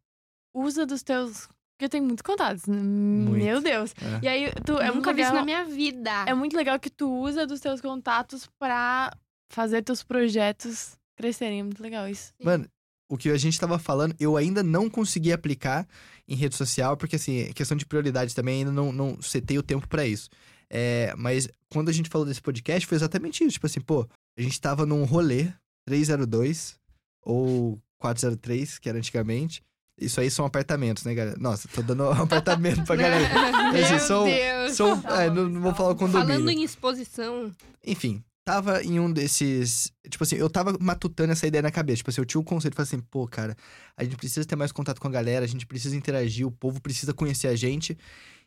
usa dos teus. Porque eu tenho muitos contatos. Meu Deus. é. E aí, tu, é muito Nunca vi isso legal. na minha vida. É muito legal que tu usa dos teus contatos pra fazer teus projetos crescerem. É muito legal isso. Mano, o que a gente tava falando, eu ainda não consegui aplicar em rede social, porque assim, questão de prioridade também, ainda não, não setei o tempo pra isso. É, mas quando a gente falou desse podcast, foi exatamente isso. Tipo assim, pô, a gente tava num rolê 302 ou 403, que era antigamente. Isso aí são apartamentos, né, galera? Nossa, tô dando um apartamento pra galera. Meu Assim, são- Deus. São, é, não, não vou falar o condomínio. Falando em exposição, Enfim, tava em um desses. Tipo assim, eu tava matutando essa ideia na cabeça. Tipo assim, eu tinha um conceito, falei assim, pô, cara, a gente precisa ter mais contato com a galera, a gente precisa interagir, o povo precisa conhecer a gente.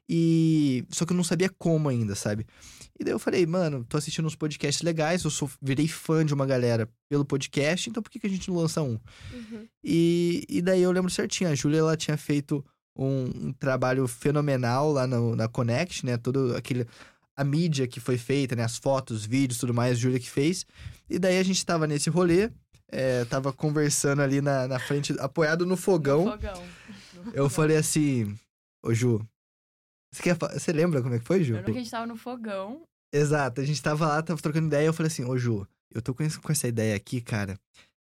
E. Só que eu não sabia como ainda, sabe? E daí eu falei, mano, tô assistindo uns podcasts legais, eu sou, virei fã de uma galera pelo podcast, então por que, que a gente não lança um? Uhum. E, e daí eu lembro certinho, a Júlia, ela tinha feito um, um trabalho fenomenal lá no, na Connect, né? Todo aquele... A mídia que foi feita, né? As fotos, vídeos, tudo mais, Júlia que fez. E daí a gente tava nesse rolê, é, tava conversando ali na, na frente, apoiado no fogão. Fogão. Eu falei assim, ô Ju, você, quer, você lembra como é que foi, Ju? Eu lembro que a gente tava no fogão. Exato, a gente tava lá, tava trocando ideia, eu falei assim, ô Ju, eu tô com, esse- com essa ideia aqui, cara.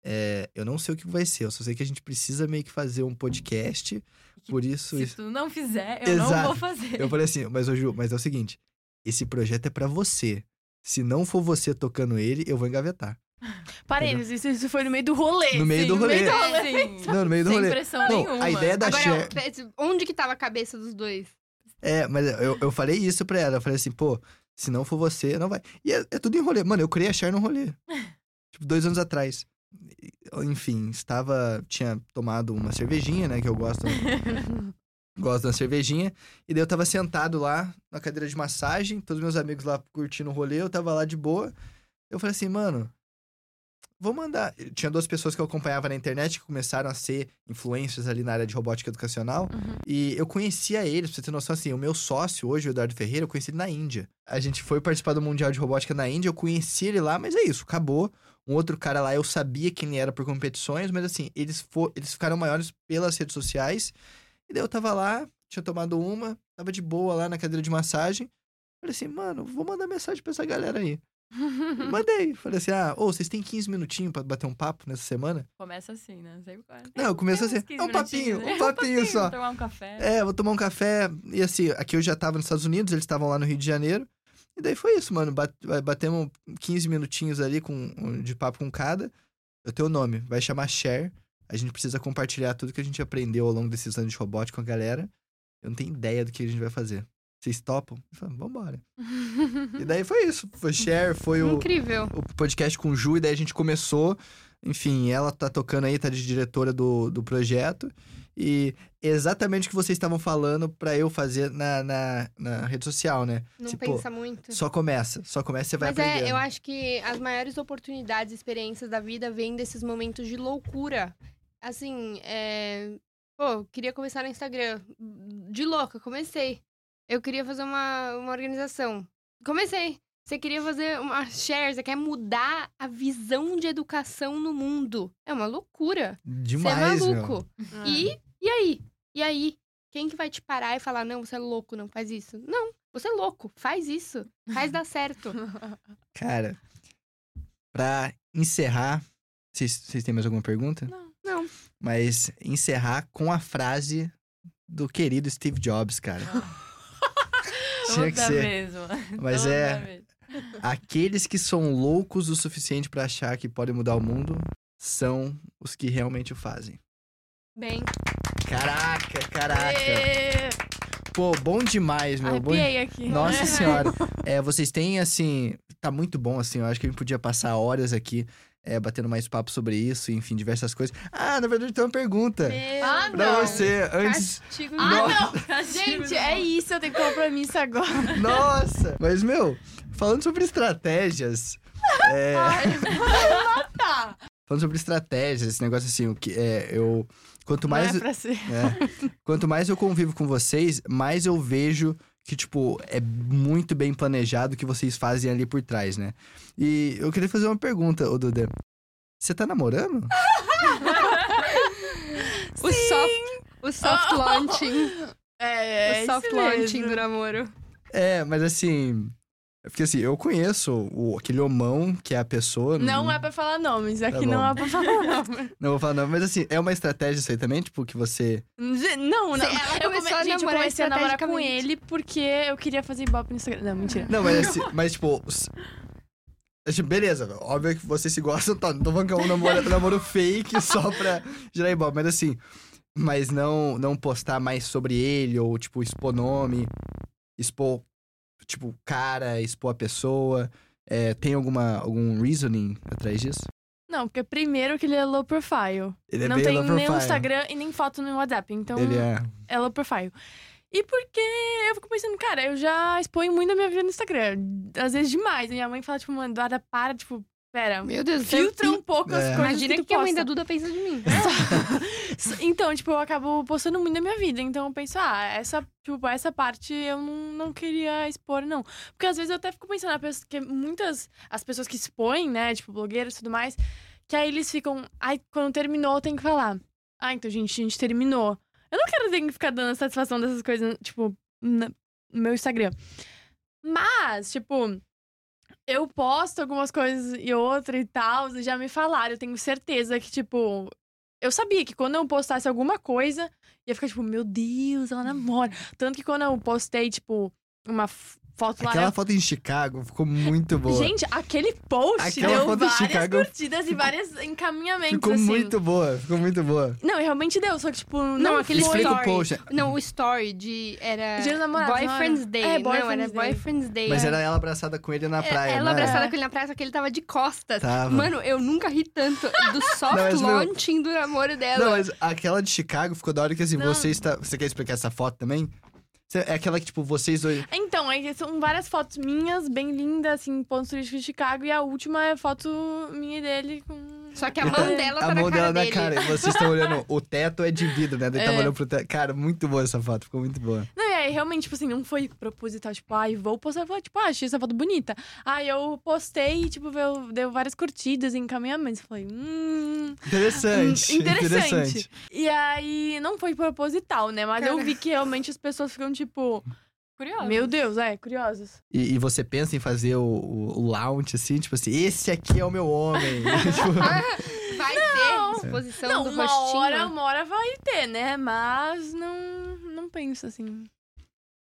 É, eu não sei o que vai ser, eu só sei que a gente precisa meio que fazer um podcast. Que Por isso, Se isso- tu não fizer, eu não Exato. vou fazer. eu falei assim, mas ô Ju, mas é o seguinte, esse projeto é pra você. Se não for você tocando ele, eu vou engavetar. Parênteses, isso, isso foi no meio do rolê. No meio Sim, do rolê. Sim. Não, no meio do Sem rolê. pressão Não, nenhuma. a ideia da Agora, Cher. onde que tava a cabeça dos dois? É, mas eu, eu falei isso pra ela. Eu falei assim, pô, se não for você, não vai. E é, é tudo em rolê. Mano, eu criei a Cher no rolê. tipo, dois anos atrás. Enfim, estava. Tinha tomado uma cervejinha, né? Que eu gosto. gosto da cervejinha. E daí eu tava sentado lá na cadeira de massagem, todos meus amigos lá curtindo o rolê, eu tava lá de boa. Eu falei assim, mano. Vou mandar. Tinha duas pessoas que eu acompanhava na internet que começaram a ser influencers ali na área de robótica educacional. Uhum. E eu conhecia eles, pra você ter noção, assim, o meu sócio hoje, o Eduardo Ferreira, eu conheci ele na Índia. A gente foi participar do Mundial de Robótica na Índia, eu conheci ele lá, mas é isso, acabou. Um outro cara lá, eu sabia quem ele era por competições, mas assim, eles, for, eles ficaram maiores pelas redes sociais. E daí eu tava lá, tinha tomado uma, tava de boa lá na cadeira de massagem. Falei assim, mano, vou mandar mensagem pra essa galera aí. Mandei. Falei assim, ah, ô, vocês têm 15 minutinhos pra bater um papo nessa semana? Começa assim, né? Qual é. Não, Tem assim, 15 um papinho, minutinhos, um né? papinho só. Tomar um café. É, vou tomar um café. E assim, aqui eu já tava nos Estados Unidos, eles estavam lá no Rio de Janeiro. E daí foi isso, mano. Bat- Batemos 15 minutinhos ali com, de papo com cada. Eu tenho o nome, vai chamar Share. A gente precisa compartilhar tudo que a gente aprendeu ao longo desses anos de robótica com a galera. Eu não tenho ideia do que a gente vai fazer. Vocês topam? Eu falei, vambora. e daí foi isso. Foi Share, foi o, Incrível. o podcast com o Ju, e daí a gente começou. Enfim, ela tá tocando aí, tá de diretora do, do projeto. E exatamente o que vocês estavam falando pra eu fazer na, na, na rede social, né? Não Tipo, pensa muito. Só começa, só começa e você vai Mas aprendendo. é, eu acho que as maiores oportunidades e experiências da vida vêm desses momentos de loucura. Assim, é... Pô, queria começar no Instagram. De louca, comecei. Eu queria fazer uma, uma organização. Comecei. Você queria fazer uma share, você quer mudar a visão de educação no mundo. É uma loucura. Demais, você é meu. maluco. Ah. E, e aí? E aí? Quem que vai te parar e falar, não, você é louco, não faz isso? Não, você é louco, faz isso. Faz dar certo. Cara, pra encerrar... Vocês, vocês têm mais alguma pergunta? Não. Não. Mas encerrar com a frase do querido Steve Jobs, cara. Tinha que ser. mano. Mas Toda é-. Aqueles que são loucos o suficiente pra achar que podem mudar o mundo são os que realmente o fazem. Bem, Caraca, caraca. Ê, Pô, bom demais, meu. Bom... Aqui. Nossa senhora. É, vocês têm, assim... Tá muito bom, assim. Eu acho que a gente podia passar horas aqui é, batendo mais papo sobre isso. Enfim, diversas coisas. Ah, na verdade, tem uma pergunta. Ah, Pra não. você, antes... Castigo Ah, Nossa. não! Gente, é isso, eu tenho compromisso agora. Nossa! Mas, meu, falando sobre estratégias... É... Tá. Falando sobre estratégias, esse negócio assim, o que é, eu... Quanto mais... Não é pra ser. É. Quanto mais eu convivo com vocês, mais eu vejo que, tipo, é muito bem planejado o que vocês fazem ali por trás, né? E eu queria fazer uma pergunta, ô Duda. Você tá namorando? o soft, o soft launching. É, o soft launching mesmo. do namoro. É, mas assim. Porque assim, eu conheço o, aquele homão que é a pessoa. Não é pra falar nomes, aqui Tá não é pra falar nomes. Não vou falar não, mas assim, é uma estratégia isso aí também, tipo, que você. Não, não. Ela eu começou a gente, eu comecei a namorar com ele porque eu queria fazer ibope no Instagram. Não, mentira. Não, mas, assim, mas tipo. s- tipo, Beleza, óbvio que vocês se gostam, tá? Não tô falando que é um namoro, namoro fake só pra gerar ibope, mas assim. Mas não, não postar mais sobre ele, ou tipo, expor nome, expor, tipo, cara, expor a pessoa. É, tem alguma, algum reasoning atrás disso? Não, porque primeiro que ele é low profile. Ele é não bem tem low nem profile. Instagram e nem foto no WhatsApp. Então Ele é. é low profile. E porque eu fico pensando, cara, eu já exponho muito a minha vida no Instagram. Às vezes demais. Minha mãe fala, tipo, mano, Dora, para, tipo, pera. Meu Deus, você Filtra um pouco as É. coisas Imagina que que a mãe da Duda pensa de mim. Então, tipo, eu acabo postando muito da minha vida. Então eu penso, ah, essa, tipo, essa parte eu não, não queria expor, não. Porque às vezes eu até fico pensando, que muitas as pessoas que expõem, né, tipo, blogueiros e tudo mais, que aí eles ficam, ai, quando terminou, tem que falar. Ah, então, gente, a gente terminou. Eu não quero ter que ficar dando satisfação dessas coisas, tipo, na- no meu Instagram. Mas, tipo, eu posto algumas coisas e outra e tal, e já me falaram, eu tenho certeza que, tipo, eu sabia que quando eu postasse alguma coisa, ia ficar tipo, meu Deus, ela namora. Tanto que quando eu postei, tipo, uma foto lá. Aquela né? foto em Chicago ficou muito boa. Gente, aquele post Aquela deu foto várias Chicago curtidas e vários encaminhamentos, ficou assim. muito boa, ficou muito boa. Não, realmente deu, só que, tipo, não, Não, aquele. Explica o story. post. Não, o story de. Era. Dia namorados, não Boyfriend's era? Day. É, não, era Boyfriend's Day. Boyfriend's Day. Mas É. era ela abraçada com ele na praia, Ela era? abraçada É. com ele na praia, só que ele tava de costas. Tava. Mano, eu nunca ri tanto do soft Não, mas, meu- launching do namoro dela. Não, mas aquela de Chicago ficou da hora que assim, Não. você está. Você quer explicar essa foto também? É aquela que, tipo, vocês dois. Então, aí são várias fotos minhas, bem lindas, assim, pontos turísticos de Chicago. E a última é foto minha e dele com... Só que a mão dela tá a na mão cara dela dele. na cara. E vocês estão olhando. O teto é de vidro, né? Daí tava É. olhando pro teto. Cara, muito boa essa foto, ficou muito boa. Não, e aí realmente, tipo assim, não foi proposital, tipo, ai, vou postar foto, tipo, ah, achei essa foto bonita. Aí eu postei e, tipo, deu, deu várias curtidas e encaminhamentos. Falei, hum. Interessante. hum, interessante. interessante. E aí não foi proposital, né? Mas eu Cara. vi que realmente as pessoas ficam, tipo, Curioso. meu Deus, é, curiosas. E, e você pensa em fazer o, o, o launch, assim, tipo assim, esse aqui é o meu homem. Tipo, Vai ter exposição não, do uma rostinho. hora, uma hora vai ter, né? Mas não, não penso assim.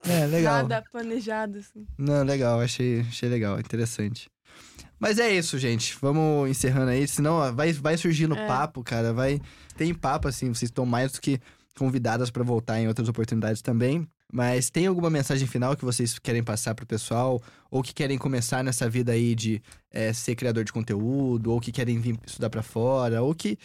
é, legal. Nada planejado, assim. Não, legal, achei, achei legal, interessante. Mas é isso, gente. Vamos encerrando aí, senão ó, vai, vai surgindo É. papo, cara. Vai. Tem papo, assim, vocês estão mais do que convidadas pra voltar em outras oportunidades também. Mas tem alguma mensagem final que vocês querem passar pro pessoal? Ou que querem começar nessa vida aí de é, ser criador de conteúdo? Ou que querem vir estudar pra fora? Ou que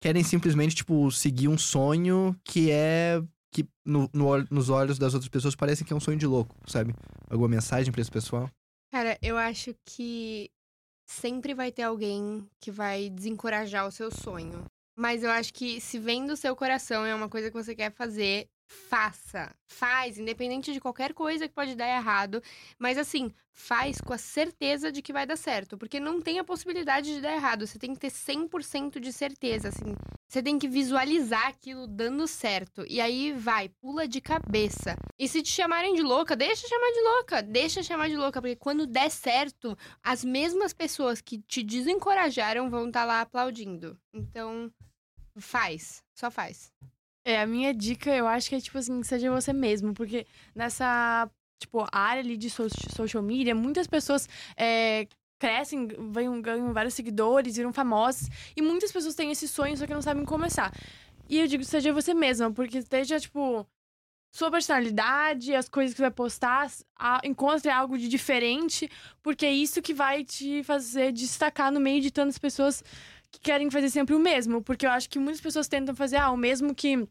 querem simplesmente, tipo, seguir um sonho que é. que no, no nos olhos das outras pessoas parece que é um sonho de louco, sabe? Alguma mensagem pra esse pessoal? Cara, eu acho que sempre vai ter alguém que vai desencorajar o seu sonho. Mas eu acho que se vem do seu coração é uma coisa que você quer fazer, faça. Faz, independente de qualquer coisa que pode dar errado. Mas assim, faz com a certeza de que vai dar certo. Porque não tem a possibilidade de dar errado. Você tem que ter 100% de certeza, assim. Você tem que visualizar aquilo dando certo. E aí vai, pula de cabeça. E se te chamarem de louca, deixa chamar de louca. Deixa chamar de louca. Porque quando der certo, as mesmas pessoas que te desencorajaram vão estar lá aplaudindo. Então, faz. Só faz. É, a minha dica, eu acho que é, tipo assim, seja você mesmo. Porque nessa, tipo, área ali de so- social media, muitas pessoas é, crescem, ganham, ganham vários seguidores, viram famosas. E muitas pessoas têm esse sonho, só que não sabem começar. E eu digo, seja você mesma, porque esteja, tipo, sua personalidade, as coisas que você vai postar, a- encontre algo de diferente, porque é isso que vai te fazer destacar no meio de tantas pessoas que querem fazer sempre o mesmo. Porque eu acho que muitas pessoas tentam fazer, ah, o mesmo que.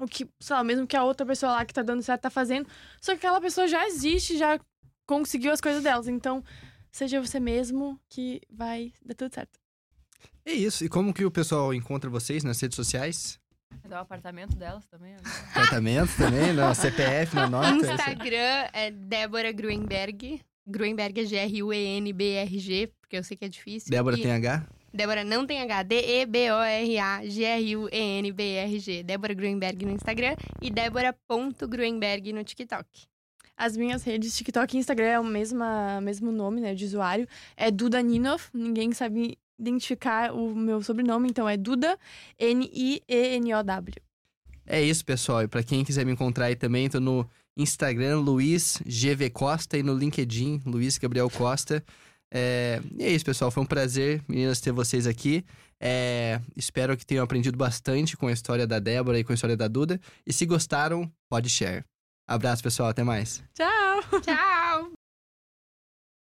O que, sei lá, mesmo que a outra pessoa lá que tá dando certo tá fazendo. Só que aquela pessoa já existe, já conseguiu as coisas delas. Então, seja você mesmo que vai dar tudo certo. É isso. E como que o pessoal encontra vocês nas redes sociais? Dá o apartamento delas também. agora. Apartamento também, na CPF, na nota. Instagram é Débora Gruenberg. Gruenberg é G-R-U-E-N-B-R-G, porque eu sei que é difícil. Débora E- tem H? Débora não tem H. D-E-B-O-R-A-G-R-U-E-N-B-R-G. Débora Gruenberg no Instagram e Débora.gruenberg no TikTok. As minhas redes, TikTok e Instagram é o mesma, mesmo nome, né, de usuário. É Duda Ninoff. Ninguém sabe identificar o meu sobrenome, então é Duda N-I-E-N-O-W. É isso, pessoal. E pra quem quiser me encontrar aí também, tô no Instagram, Luiz GV Costa, e no LinkedIn, Luiz Gabriel Costa. É... E é isso, pessoal. Foi um prazer, meninas, ter vocês aqui. É... Espero que tenham aprendido bastante com a história da Débora e com a história da Duda. E se gostaram, pode share. Abraço, pessoal. Até mais. Tchau! Tchau!